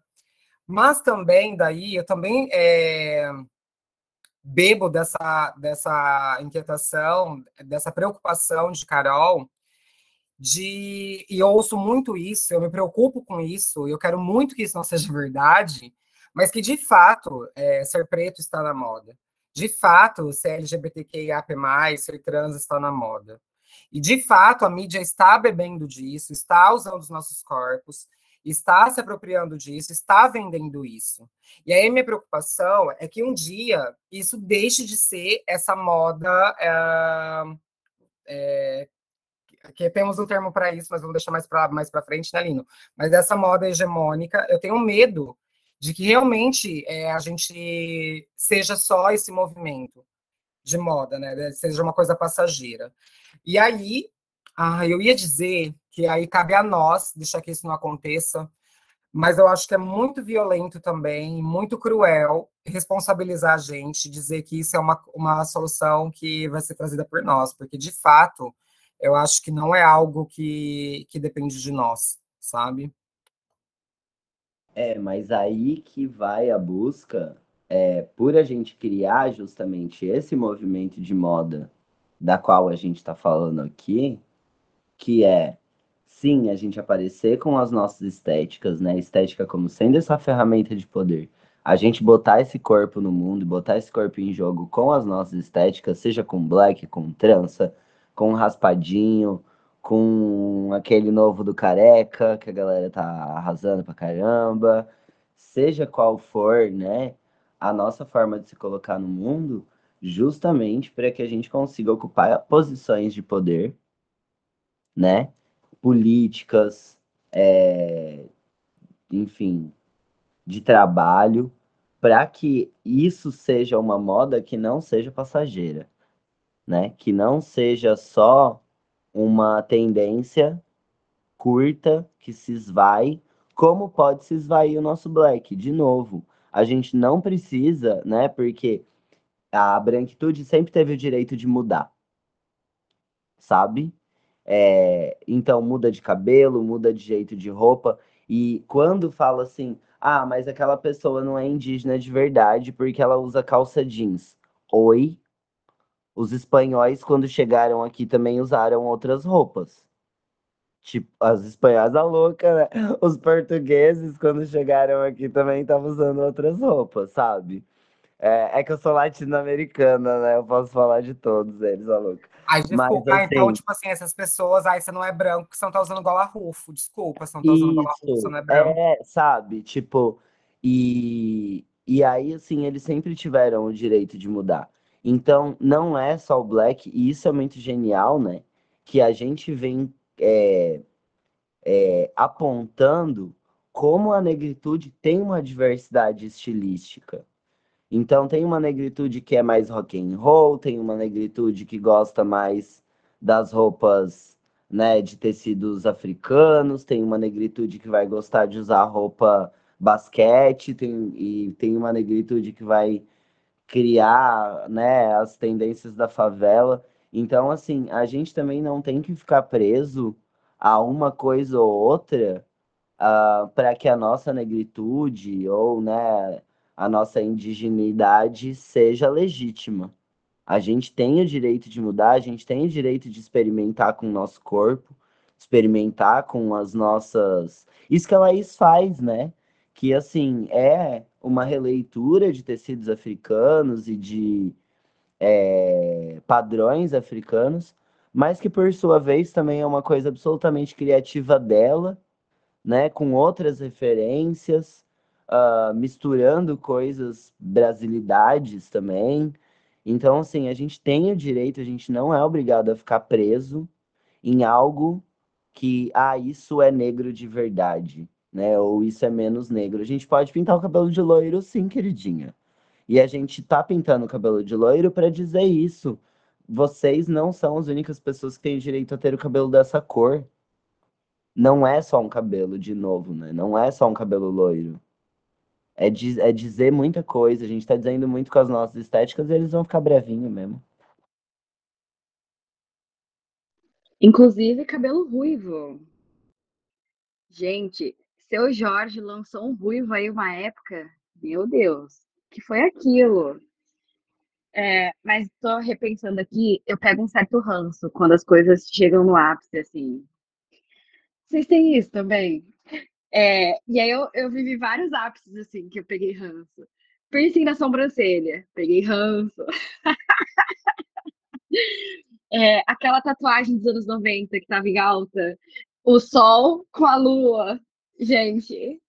Mas também, daí, eu também é, bebo dessa, dessa inquietação, dessa preocupação de Carol, de, e ouço muito isso, eu me preocupo com isso, eu quero muito que isso não seja verdade, mas que de fato é, ser preto está na moda. De fato, ser LGBTQIAP+, ser trans está na moda. E de fato a mídia está bebendo disso, está usando os nossos corpos, está se apropriando disso, está vendendo isso. E aí minha preocupação é que um dia isso deixe de ser essa moda é, é, que temos um termo para isso, mas vamos deixar mais para mais frente, né, Lino? Mas essa moda hegemônica, eu tenho medo de que realmente é, a gente seja só esse movimento de moda, né? Seja uma coisa passageira. E aí, ah, eu ia dizer que aí cabe a nós deixar que isso não aconteça, mas eu acho que é muito violento também, muito cruel responsabilizar a gente, dizer que isso é uma, uma solução que vai ser trazida por nós, porque de fato eu acho que não é algo que, que depende de nós, sabe? É, mas aí que vai a busca, é, por a gente criar justamente esse movimento de moda da qual a gente está falando aqui, que é sim a gente aparecer com as nossas estéticas, né? Estética como sendo essa ferramenta de poder. A gente botar esse corpo no mundo, botar esse corpo em jogo com as nossas estéticas, seja com black, com trança, com raspadinho, com aquele novo do careca, que a galera tá arrasando pra caramba, seja qual for, né, a nossa forma de se colocar no mundo, justamente para que a gente consiga ocupar posições de poder, né, políticas, é, enfim, de trabalho, para que isso seja uma moda que não seja passageira né? Que não seja só uma tendência curta que se esvai, como pode se esvair o nosso black. De novo, a gente não precisa, né? Porque a branquitude sempre teve o direito de mudar, sabe? É, então muda de cabelo, muda de jeito de roupa. E quando fala assim, ah, mas aquela pessoa não é indígena de verdade porque ela usa calça jeans. Oi, os espanhóis, quando chegaram aqui, também usaram outras roupas. Tipo, as espanhóis a louca, né? Os portugueses, quando chegaram aqui, também estavam usando outras roupas, sabe? É, é que eu sou latino-americana, né? Eu posso falar de todos eles, a louca. Ai, desculpa, Mas, assim, então, tipo assim, essas pessoas, ai, você não é branco, você não tá usando gola rufo, desculpa, você não tá usando gola rufo, você não é branco. É, sabe, tipo, e, e aí, assim, eles sempre tiveram o direito de mudar. Então, não é só o black, e isso é muito genial, né? Que a gente vem é, é, apontando como a negritude tem uma diversidade estilística. Então, tem uma negritude que é mais rock and roll, tem uma negritude que gosta mais das roupas né, de tecidos africanos, tem uma negritude que vai gostar de usar roupa basquete, tem, e tem uma negritude que vai criar, né, as tendências da favela. Então, assim, a gente também não tem que ficar preso a uma coisa ou outra uh, para que a nossa negritude ou, né, a nossa indigenidade seja legítima. A gente tem o direito de mudar, a gente tem o direito de experimentar com o nosso corpo, experimentar com as nossas. Isso que a Laís faz, né? Que, assim, é uma releitura de tecidos africanos e de é, padrões africanos, mas que por sua vez também é uma coisa absolutamente criativa dela, né, com outras referências, uh, misturando coisas, brasilidades também. Então, assim, a gente tem o direito, a gente não é obrigado a ficar preso em algo que, ah, isso é negro de verdade. Né? Ou isso é menos negro. A gente pode pintar o cabelo de loiro, sim, queridinha. E a gente tá pintando o cabelo de loiro para dizer isso. Vocês não são as únicas pessoas que têm direito a ter o cabelo dessa cor. Não é só um cabelo, de novo, né? Não é só um cabelo loiro. É, diz, é dizer muita coisa. A gente tá dizendo muito com as nossas estéticas e eles vão ficar brevinho mesmo. Inclusive cabelo ruivo. Gente, seu Jorge lançou um ruivo aí uma época. Meu Deus, que foi aquilo? É, mas tô repensando aqui, eu pego um certo ranço quando as coisas chegam no ápice, assim. Vocês têm isso também? É, e aí eu, eu vivi vários ápices, assim, que eu peguei ranço. Piercing na sobrancelha, peguei ranço. É, aquela tatuagem dos anos 90 que tava em alta. O sol com a lua. Gente,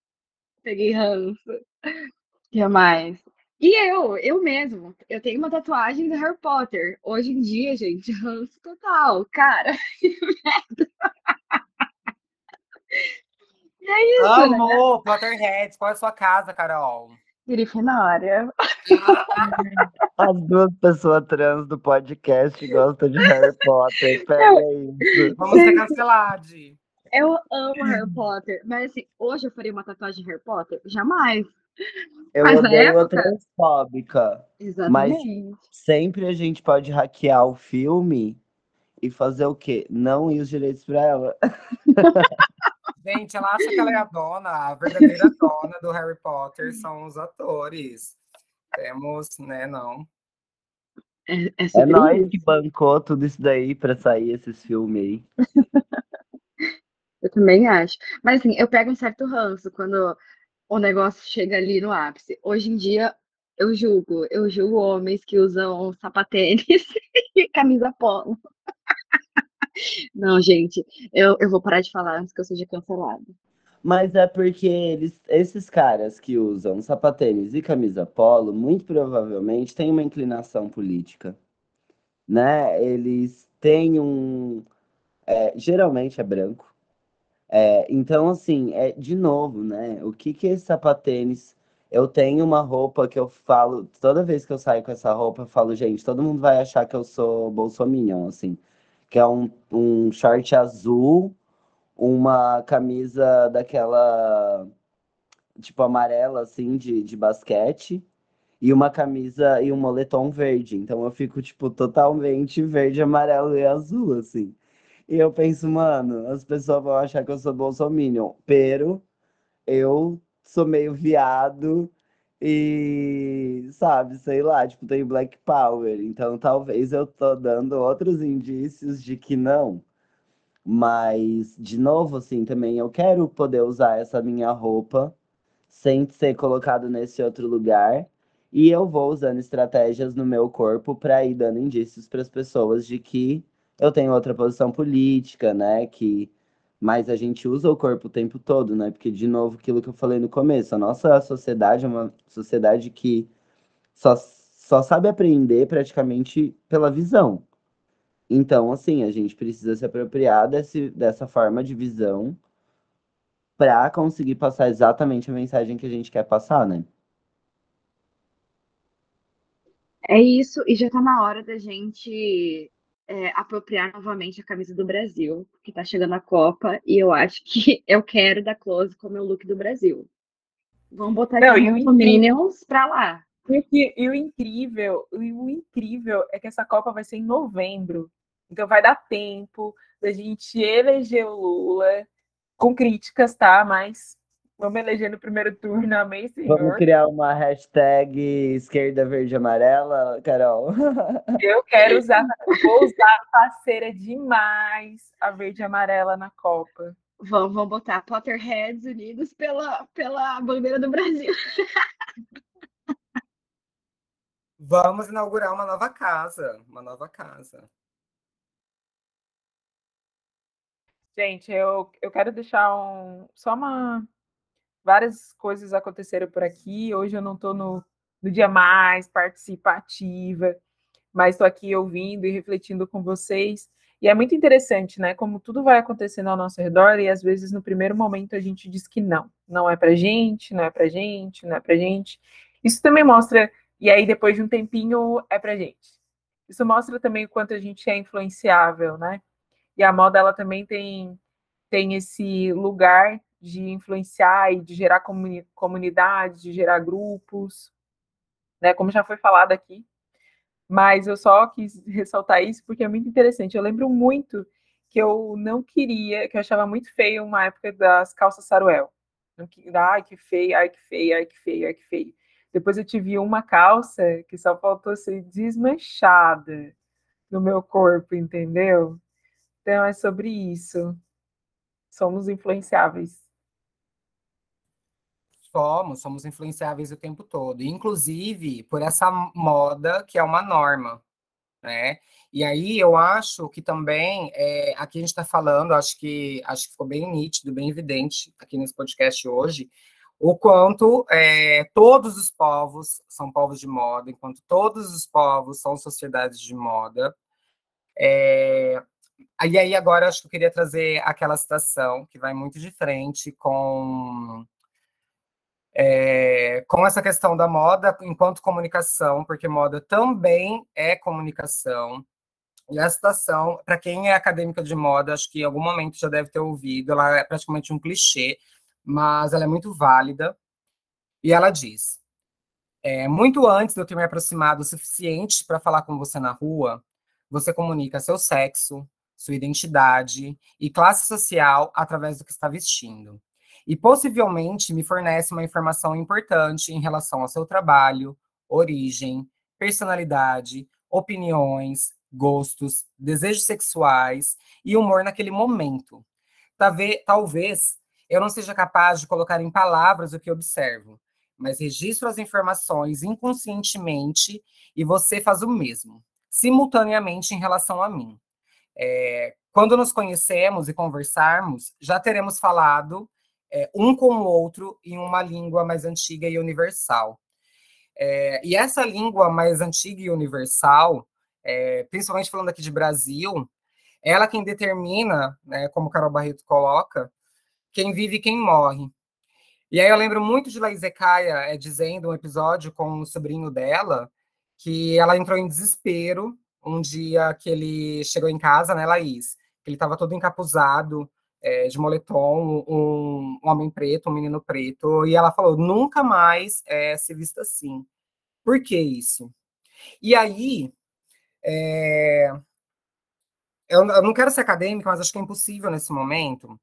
peguei ranço. O que mais? E eu, eu mesmo, eu tenho uma tatuagem do Harry Potter. Hoje em dia, gente, ranço total. Cara, que merda. É isso, Amor, né? Potterheads, qual é a sua casa, Carol? Grifinória. As duas pessoas trans do podcast gostam de Harry Potter. Pega isso. Vamos ser cancelados. Eu amo Harry Potter, mas assim, hoje eu faria uma tatuagem de Harry Potter? Jamais. Eu Mas odeio a época- transfóbica. Exatamente. Sempre a gente pode hackear o filme e fazer o quê? Não ir os direitos pra ela. Gente, ela acha que ela é a dona, a verdadeira dona do Harry Potter são os atores. Temos, né, não. É, é É nós que bancou tudo isso daí pra sair esses filmes aí. Eu também acho. Mas assim, eu pego um certo ranço quando o negócio chega ali no ápice. Hoje em dia, eu julgo. Eu julgo homens que usam sapatênis e camisa polo. Não, gente, eu, eu vou parar de falar antes que eu seja cancelada. Mas é porque eles, esses caras que usam sapatênis e camisa polo, muito provavelmente têm uma inclinação política, né? Eles têm um, é, geralmente é branco. É, então, assim, é de novo, né? O que que é sapatênis? Eu tenho uma roupa que eu falo, toda vez que eu saio com essa roupa, eu falo, gente, todo mundo vai achar que eu sou bolsominion, assim, que é um, um short azul uma camisa daquela tipo amarela assim de, de basquete e uma camisa e um moletom verde. Então eu fico tipo totalmente verde, amarelo e azul assim. E eu penso, mano, as pessoas vão achar que eu sou bolsominion, pero eu sou meio viado e sabe, sei lá, tipo, tem black power. Então talvez eu tô dando outros indícios de que não. Mas, de novo, assim, também eu quero poder usar essa minha roupa sem ser colocado nesse outro lugar. E eu vou usando estratégias no meu corpo para ir dando indícios para as pessoas de que eu tenho outra posição política, né? Que mas a gente usa o corpo o tempo todo, né? Porque, de novo, aquilo que eu falei no começo, a nossa sociedade é uma sociedade que só, só sabe aprender praticamente pela visão. Então, assim, a gente precisa se apropriar desse, dessa forma de visão para conseguir passar exatamente a mensagem que a gente quer passar, né? É isso, e já tá na hora da gente é, apropriar novamente a camisa do Brasil, que tá chegando a Copa, e eu acho que eu quero dar close com o meu look do Brasil. Vamos botar Não, aqui Minions pra lá. E, que- e o incrível, e o incrível é que essa Copa vai ser em novembro. Então vai dar tempo da gente eleger o Lula com críticas, tá? Mas vamos eleger no primeiro turno, amém, Vamos senhor. criar uma hashtag esquerda verde amarela, Carol. Eu quero usar, vou usar parceira demais a verde e amarela na Copa. Vamos, vamos botar Potterheads unidos pela, pela bandeira do Brasil. Vamos inaugurar uma nova casa. Uma nova casa. Gente, eu, eu quero deixar um, só uma. Várias coisas aconteceram por aqui. Hoje eu não estou no, no dia mais participativa, mas estou aqui ouvindo e refletindo com vocês. E é muito interessante, né? Como tudo vai acontecendo ao nosso redor e às vezes no primeiro momento a gente diz que não, não é pra gente, não é pra gente, não é pra gente. Isso também mostra, e aí depois de um tempinho é pra gente. Isso mostra também o quanto a gente é influenciável, né? E a moda ela também tem tem esse lugar de influenciar e de gerar comuni comunidades, de gerar grupos, né? Como já foi falado aqui, mas eu só quis ressaltar isso porque é muito interessante. Eu lembro muito que eu não queria, que eu achava muito feio uma época das calças saruel. Ai, que feio, ai, que feio, ai, que feio, ai, que feio. Depois eu tive uma calça que só faltou ser desmanchada no meu corpo, entendeu? Então é sobre isso. Somos influenciáveis. Somos, somos influenciáveis o tempo todo, inclusive por essa moda que é uma norma, né? E aí eu acho que também é, aqui a gente está falando, acho que acho que ficou bem nítido, bem evidente aqui nesse podcast hoje, o quanto é, todos os povos são povos de moda, enquanto todos os povos são sociedades de moda. É, e aí agora acho que eu queria trazer aquela citação que vai muito de frente com é, com essa questão da moda enquanto comunicação, porque moda também é comunicação. E a citação, para quem é acadêmica de moda, acho que em algum momento já deve ter ouvido, ela é praticamente um clichê, mas ela é muito válida. E ela diz: é, muito antes de eu ter me aproximado o suficiente para falar com você na rua, você comunica seu sexo, sua identidade e classe social através do que está vestindo e possivelmente me fornece uma informação importante em relação ao seu trabalho, origem, personalidade, opiniões, gostos, desejos sexuais e humor naquele momento. Talvez eu não seja capaz de colocar em palavras o que observo, mas registro as informações inconscientemente e você faz o mesmo, simultaneamente em relação a mim. É, quando nos conhecemos e conversarmos, já teremos falado é, um com o outro em uma língua mais antiga e universal. É, e essa língua mais antiga e universal, é, principalmente falando aqui de Brasil, ela quem determina, né, como Carol Barreto coloca, quem vive e quem morre. E aí eu lembro muito de Laís Ecaia é, dizendo um episódio com o sobrinho dela, que ela entrou em desespero um dia que ele chegou em casa, né, Laís? Ele estava todo encapuzado, é, de moletom, um, homem preto, um menino preto, e ela falou: nunca mais é, se vista assim. Por que isso? E aí, é, eu, eu, não quero ser acadêmica, mas acho que é impossível nesse momento.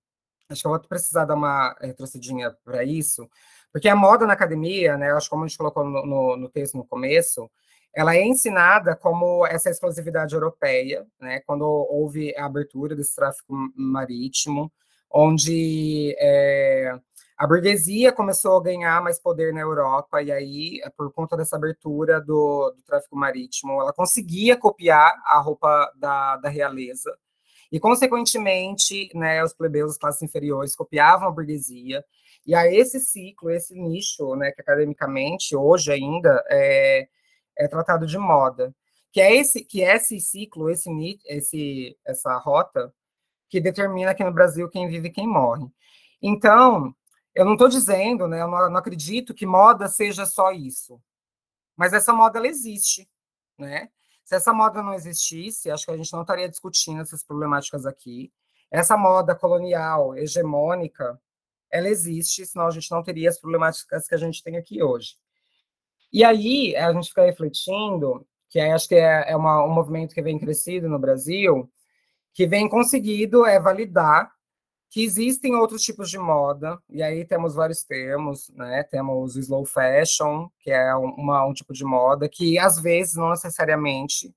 Acho que eu vou precisar dar uma retrocedinha para isso, porque a moda na academia, né, acho que como a gente colocou no, no, no texto no começo, ela é ensinada como essa exclusividade europeia, né, quando houve a abertura desse tráfico marítimo, onde é, a burguesia começou a ganhar mais poder na Europa, e aí, por conta dessa abertura do, do tráfico marítimo, ela conseguia copiar a roupa da, da realeza, e, consequentemente, né, os plebeus, as classes inferiores, copiavam a burguesia, e a esse ciclo, esse nicho, né, que academicamente, hoje ainda, é, é tratado de moda, que é esse que é esse ciclo, esse esse essa rota que determina aqui no Brasil quem vive e quem morre. Então, eu não estou dizendo, né, eu não, não, acredito que moda seja só isso, mas essa moda ela existe, né? Se essa moda não existisse, acho que a gente não estaria discutindo essas problemáticas aqui. Essa moda colonial, hegemônica, ela existe, senão a gente não teria as problemáticas que a gente tem aqui hoje. E aí a gente fica refletindo, que acho que é, é uma, um movimento que vem crescido no Brasil, que vem conseguido é validar que existem outros tipos de moda, e aí temos vários termos, né? Temos o slow fashion, que é uma, um tipo de moda que às vezes, não necessariamente,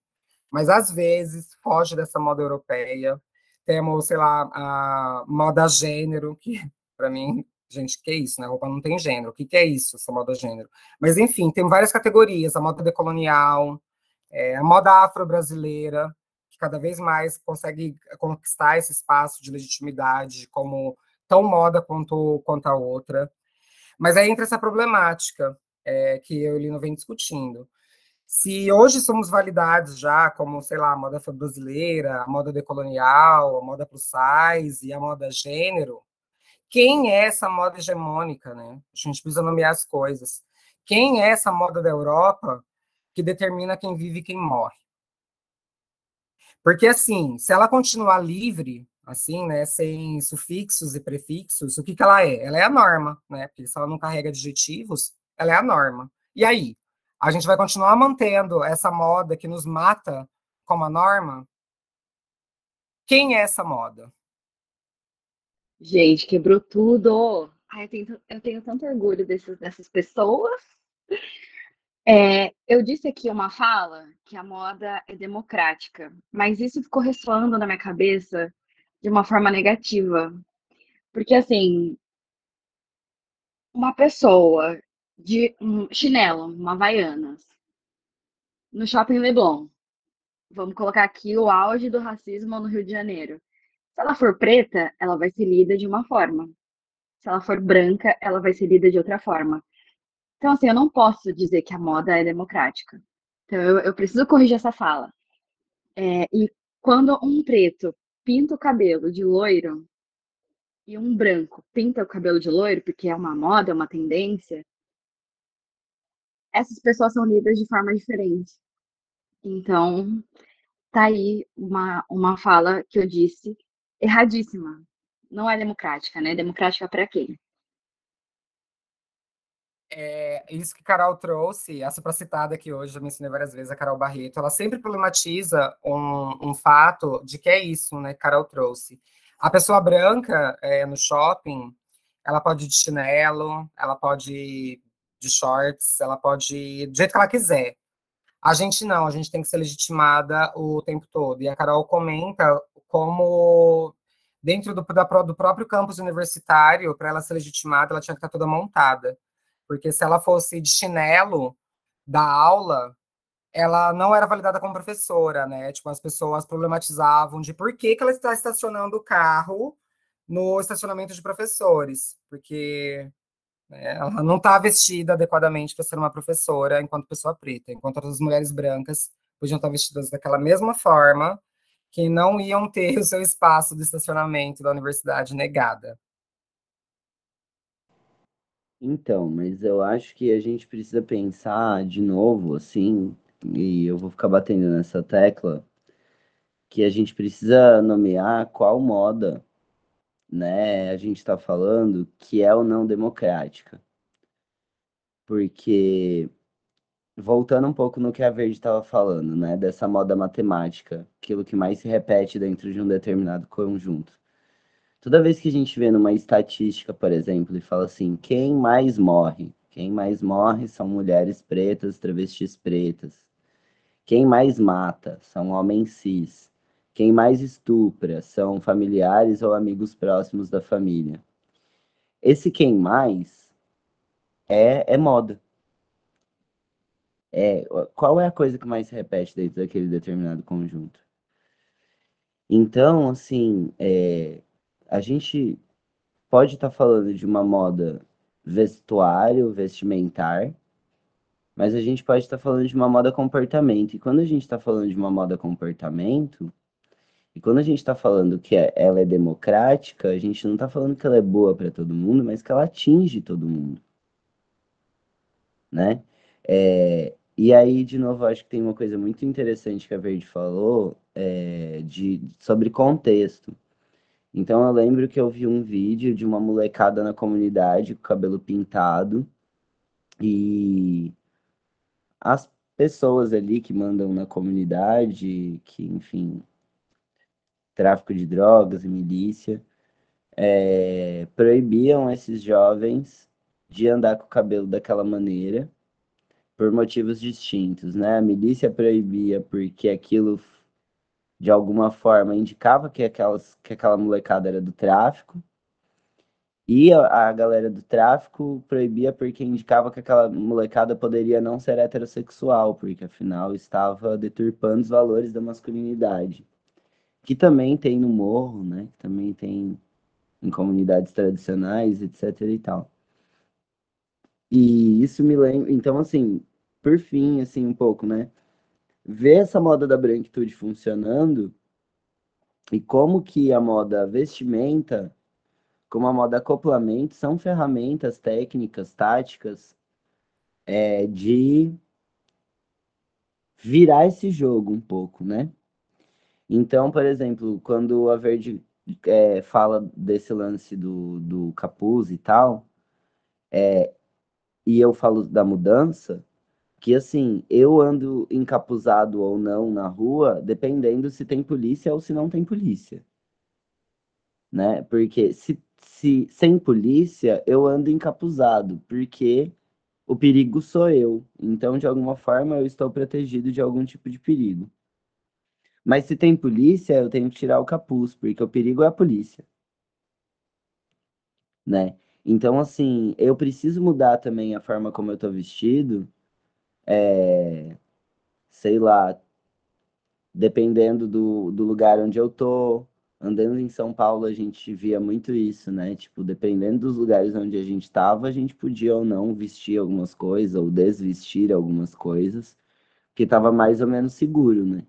mas às vezes foge dessa moda europeia. Temos, sei lá, a moda gênero, que para mim Gente, que é isso, né? Roupa não tem gênero. O que, que é isso, essa moda gênero? Mas, enfim, tem várias categorias. A moda decolonial, é, a moda afro-brasileira, que cada vez mais consegue conquistar esse espaço de legitimidade como tão moda quanto, quanto a outra. Mas aí entra essa problemática é, que eu e Lino vem discutindo, Se hoje somos validados já como, sei lá, a moda brasileira, a moda decolonial, a moda plus size e a moda gênero, quem é essa moda hegemônica, né? A gente precisa nomear as coisas. Quem é essa moda da Europa que determina quem vive e quem morre? Porque, assim, se ela continuar livre, assim, né, sem sufixos e prefixos, o que, que ela é? Ela é a norma, né? Porque se ela não carrega adjetivos, ela é a norma. E aí? A gente vai continuar mantendo essa moda que nos mata como a norma? Quem é essa moda? Gente, quebrou tudo. Ai, eu, tenho, eu tenho tanto orgulho desses, dessas pessoas. É, eu disse aqui uma fala que a moda é democrática, mas isso ficou ressoando na minha cabeça de uma forma negativa. Porque, assim, uma pessoa de um chinelo, uma Havaianas, no shopping Leblon, vamos colocar aqui o auge do racismo no Rio de Janeiro. Se ela for preta, ela vai ser lida de uma forma. Se ela for branca, ela vai ser lida de outra forma. Então, assim, eu não posso dizer que a moda é democrática. Então, eu, eu preciso corrigir essa fala. É, e quando um preto pinta o cabelo de loiro e um branco pinta o cabelo de loiro, porque é uma moda, é uma tendência, essas pessoas são lidas de forma diferente. Então, tá aí uma, uma fala que eu disse erradíssima. Não é democrática, né? Democrática para quem? É, isso que Carol trouxe, essa para citada aqui hoje, eu mencionei várias vezes, a Carol Barreto, ela sempre problematiza um, um fato de que é isso, né, que Carol trouxe. A pessoa branca é, no shopping, ela pode ir de chinelo, ela pode ir de shorts, ela pode ir do jeito que ela quiser. A gente não, a gente tem que ser legitimada o tempo todo. E a Carol comenta como dentro do, da, do próprio campus universitário, para ela ser legitimada, ela tinha que estar toda montada. Porque se ela fosse de chinelo da aula, ela não era validada como professora, né? Tipo, as pessoas problematizavam de por que, que ela está estacionando o carro no estacionamento de professores, porque né, ela não está vestida adequadamente para ser uma professora enquanto pessoa preta, enquanto as mulheres brancas podiam estar vestidas daquela mesma forma, que não iam ter o seu espaço do estacionamento da universidade negada. Então, mas eu acho que a gente precisa pensar de novo, assim, e eu vou ficar batendo nessa tecla, que a gente precisa nomear qual moda, né, a gente está falando que é ou não democrática. Porque, voltando um pouco no que a Verde estava falando, né, dessa moda matemática, aquilo que mais se repete dentro de um determinado conjunto. Toda vez que a gente vê numa estatística, por exemplo, e fala assim, quem mais morre? Quem mais morre são mulheres pretas, travestis pretas. Quem mais mata são homens cis. Quem mais estupra são familiares ou amigos próximos da família. Esse quem mais é, é moda. É, qual é a coisa que mais se repete dentro daquele determinado conjunto? Então, assim, é, a gente pode estar tá falando de uma moda vestuário, vestimentar, mas a gente pode estar tá falando de uma moda comportamento. E quando a gente está falando de uma moda comportamento, e quando a gente está falando que é, ela é democrática, a gente não está falando que ela é boa para todo mundo, mas que ela atinge todo mundo. Né? É, e aí, de novo, acho que tem uma coisa muito interessante que a Verde falou é, de, sobre contexto. Então eu lembro que eu vi um vídeo de uma molecada na comunidade com cabelo pintado e as pessoas ali que mandam na comunidade, que, enfim, tráfico de drogas e milícia, é, proibiam esses jovens de andar com o cabelo daquela maneira por motivos distintos, né? A milícia proibia porque aquilo de alguma forma indicava que, aquelas, que aquela molecada era do tráfico, e a, a, galera do tráfico proibia porque indicava que aquela molecada poderia não ser heterossexual, porque afinal estava deturpando os valores da masculinidade. Que também tem no morro, né? Que também tem em comunidades tradicionais, etc e tal. E isso me lembra. Então, assim, por fim, assim, um pouco, né? Ver essa moda da branquitude funcionando e como que a moda vestimenta, como a moda acoplamento, são ferramentas técnicas, táticas, é, de virar esse jogo um pouco, né? Então, por exemplo, quando a Verde é, fala desse lance do, do capuz e tal, é, e eu falo da mudança, que assim, eu ando encapuzado ou não na rua, dependendo se tem polícia ou se não tem polícia. Né? Porque se, se sem polícia, eu ando encapuzado, porque o perigo sou eu. Então, de alguma forma, eu estou protegido de algum tipo de perigo. Mas se tem polícia, eu tenho que tirar o capuz, porque o perigo é a polícia. Né? Então, assim, eu preciso mudar também a forma como eu tô vestido. É, sei lá, dependendo do, do lugar onde eu tô. Andando em São Paulo, a gente via muito isso, né? Tipo, dependendo dos lugares onde a gente tava, a gente podia ou não vestir algumas coisas, ou desvestir algumas coisas, que tava mais ou menos seguro, né?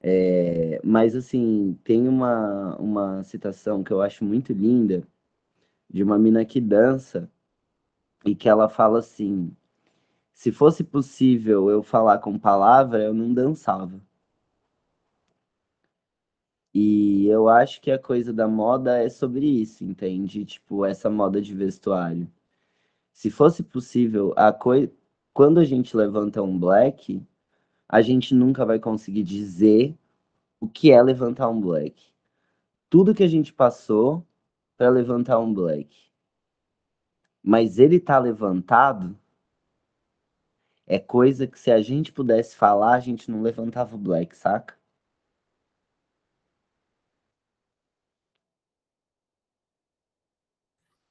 É, mas, assim, tem uma, uma citação que eu acho muito linda, de uma mina que dança, e que ela fala assim: se fosse possível eu falar com palavra, eu não dançava. E eu acho que a coisa da moda é sobre isso, entende? Tipo, essa moda de vestuário. Se fosse possível, a coi... quando a gente levanta um black, a gente nunca vai conseguir dizer o que é levantar um black. Tudo que a gente passou para levantar um black. Mas ele tá levantado é coisa que se a gente pudesse falar, a gente não levantava o black, saca?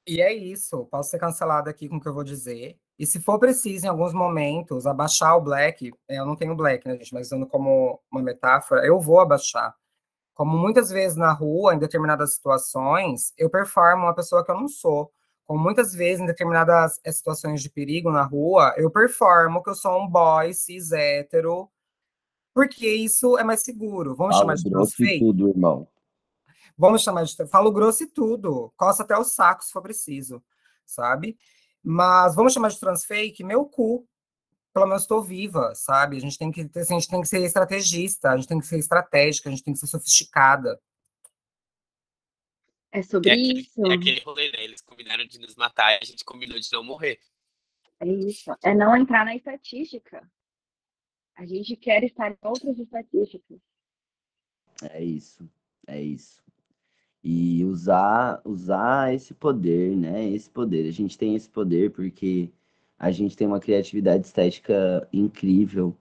E é isso, posso ser cancelado aqui com o que eu vou dizer. E se for preciso, em alguns momentos, abaixar o black, é, eu não tenho black, né, gente, mas usando como uma metáfora, eu vou abaixar. Como muitas vezes na rua, em determinadas situações, eu performo uma pessoa que eu não sou. Como muitas vezes, em determinadas eh, situações de perigo na rua, eu performo que eu sou um boy cis hétero, porque isso é mais seguro. Vamos Fala chamar de transfake? tudo, irmão. Vamos chamar de. Falo grosso e tudo. Coça até o saco se for preciso, sabe? Mas vamos chamar de transfake? Meu cu. Pelo menos estou viva, sabe? A gente tem que, assim, a gente tem que ser estrategista, a gente tem que ser estratégica, a gente tem que ser sofisticada. É sobre é aquele, isso. É aquele rolê, né? Eles combinaram de nos matar e a gente combinou de não morrer. É isso. É não entrar na estatística. A gente quer estar em outras estatísticas. É isso. É isso e usar usar esse poder, né? Esse poder. A gente tem esse poder porque a gente tem uma criatividade estética incrível.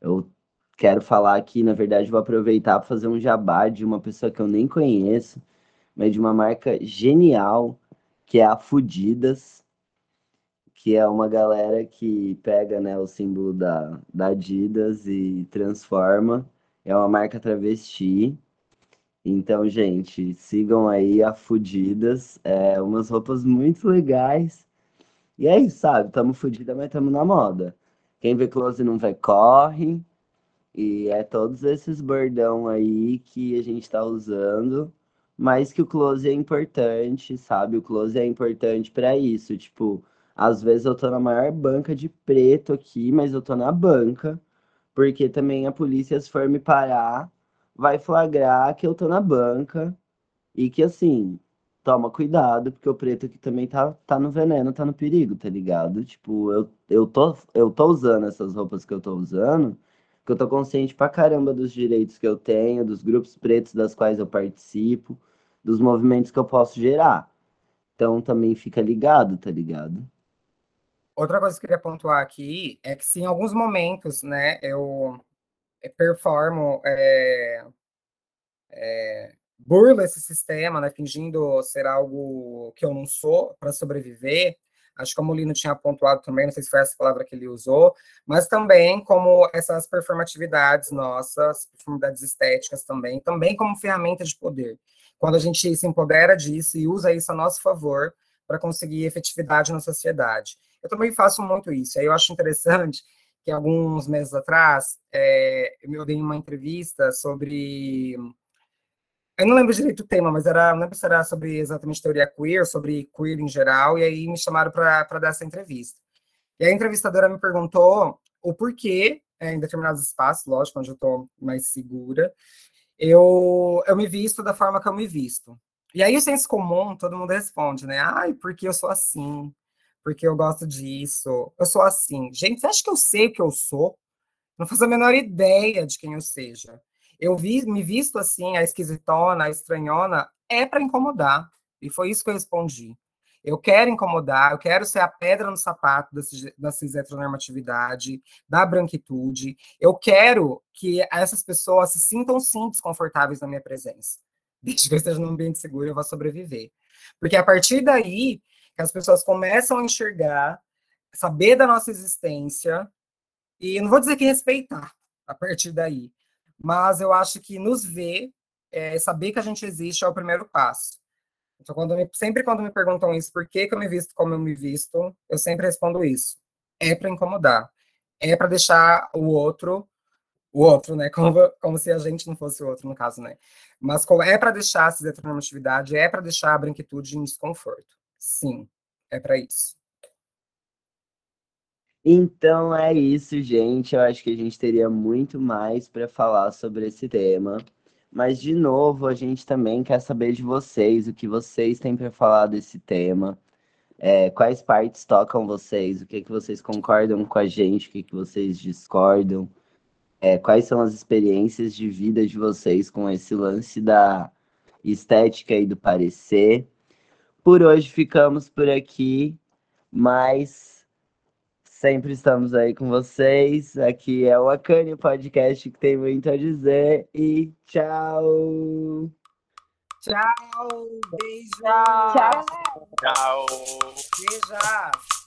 Eu quero falar aqui, na verdade, vou aproveitar para fazer um jabá de uma pessoa que eu nem conheço, mas de uma marca genial, que é a Fudidas, que é uma galera que pega, né, o símbolo da, da Adidas e transforma. É uma marca travesti então, gente, sigam aí a Fudidas, é, umas roupas muito legais. E é isso, sabe? Tamo fudida, mas tamo na moda. Quem vê close não vê corre. E é todos esses bordão aí que a gente tá usando, mas que o close é importante, sabe? O close é importante para isso. Tipo, às vezes eu tô na maior banca de preto aqui, mas eu tô na banca, porque também a polícia, se for me parar, vai flagrar que eu tô na banca e que assim, toma cuidado, porque o preto aqui também tá, tá no veneno, tá no perigo, tá ligado? Tipo, eu, eu, tô, eu tô usando essas roupas que eu tô usando, que eu tô consciente pra caramba dos direitos que eu tenho, dos grupos pretos das quais eu participo, dos movimentos que eu posso gerar. Então também fica ligado, tá ligado? Outra coisa que eu queria pontuar aqui é que se em alguns momentos, né, eu é, performo, é, é, burlo esse sistema, né, fingindo ser algo que eu não sou para sobreviver. Acho que o Molino tinha pontuado também, não sei se foi essa palavra que ele usou, mas também como essas performatividades nossas, performatividades estéticas também, também como ferramenta de poder. Quando a gente se empodera disso e usa isso a nosso favor para conseguir efetividade na sociedade. Eu também faço muito isso. Aí eu acho interessante que alguns meses atrás é, eu dei uma entrevista sobre. Eu não lembro direito o tema, mas era, não lembro se era sobre exatamente teoria queer, sobre queer em geral, e aí me chamaram para dar essa entrevista. E a entrevistadora me perguntou o porquê, é, em determinados espaços, lógico, onde eu estou mais segura, eu, eu me visto da forma que eu me visto. E aí o senso comum, todo mundo responde, né? Ai, porque eu sou assim, porque eu gosto disso, eu sou assim. Gente, você acha que eu sei o que eu sou? Não faço a menor ideia de quem eu seja. Eu vi, me visto assim, a esquisitona, a estranhona, é para incomodar. E foi isso que eu respondi. Eu quero incomodar, eu quero ser a pedra no sapato da, cis heteronormatividade, da branquitude. Eu quero que essas pessoas se sintam sim desconfortáveis na minha presença. Desde que eu esteja num ambiente seguro, eu vou sobreviver. Porque a partir daí, que as pessoas começam a enxergar, saber da nossa existência, e não vou dizer que respeitar a partir daí, mas eu acho que nos ver, é, saber que a gente existe é o primeiro passo. Então, quando me, sempre quando me perguntam isso, por que, que eu me visto como eu me visto, eu sempre respondo isso. É para incomodar. É para deixar o outro, o outro, né? Como, como se a gente não fosse o outro, no caso, né? Mas é para deixar a cis-heteronormatividade, é para deixar a branquitude em desconforto. Sim, é para isso. Então é isso, gente. Eu acho que a gente teria muito mais para falar sobre esse tema. Mas, de novo, a gente também quer saber de vocês, o que vocês têm para falar desse tema. É, quais partes tocam vocês? O que, que vocês concordam com a gente? O que, que vocês discordam? É, quais são as experiências de vida de vocês com esse lance da estética e do parecer? Por hoje ficamos por aqui, mas Sempre estamos aí com vocês. Aqui é o Acane Podcast que tem muito a dizer. E tchau! Tchau! Beijo! Tchau! Tchau! Beijos!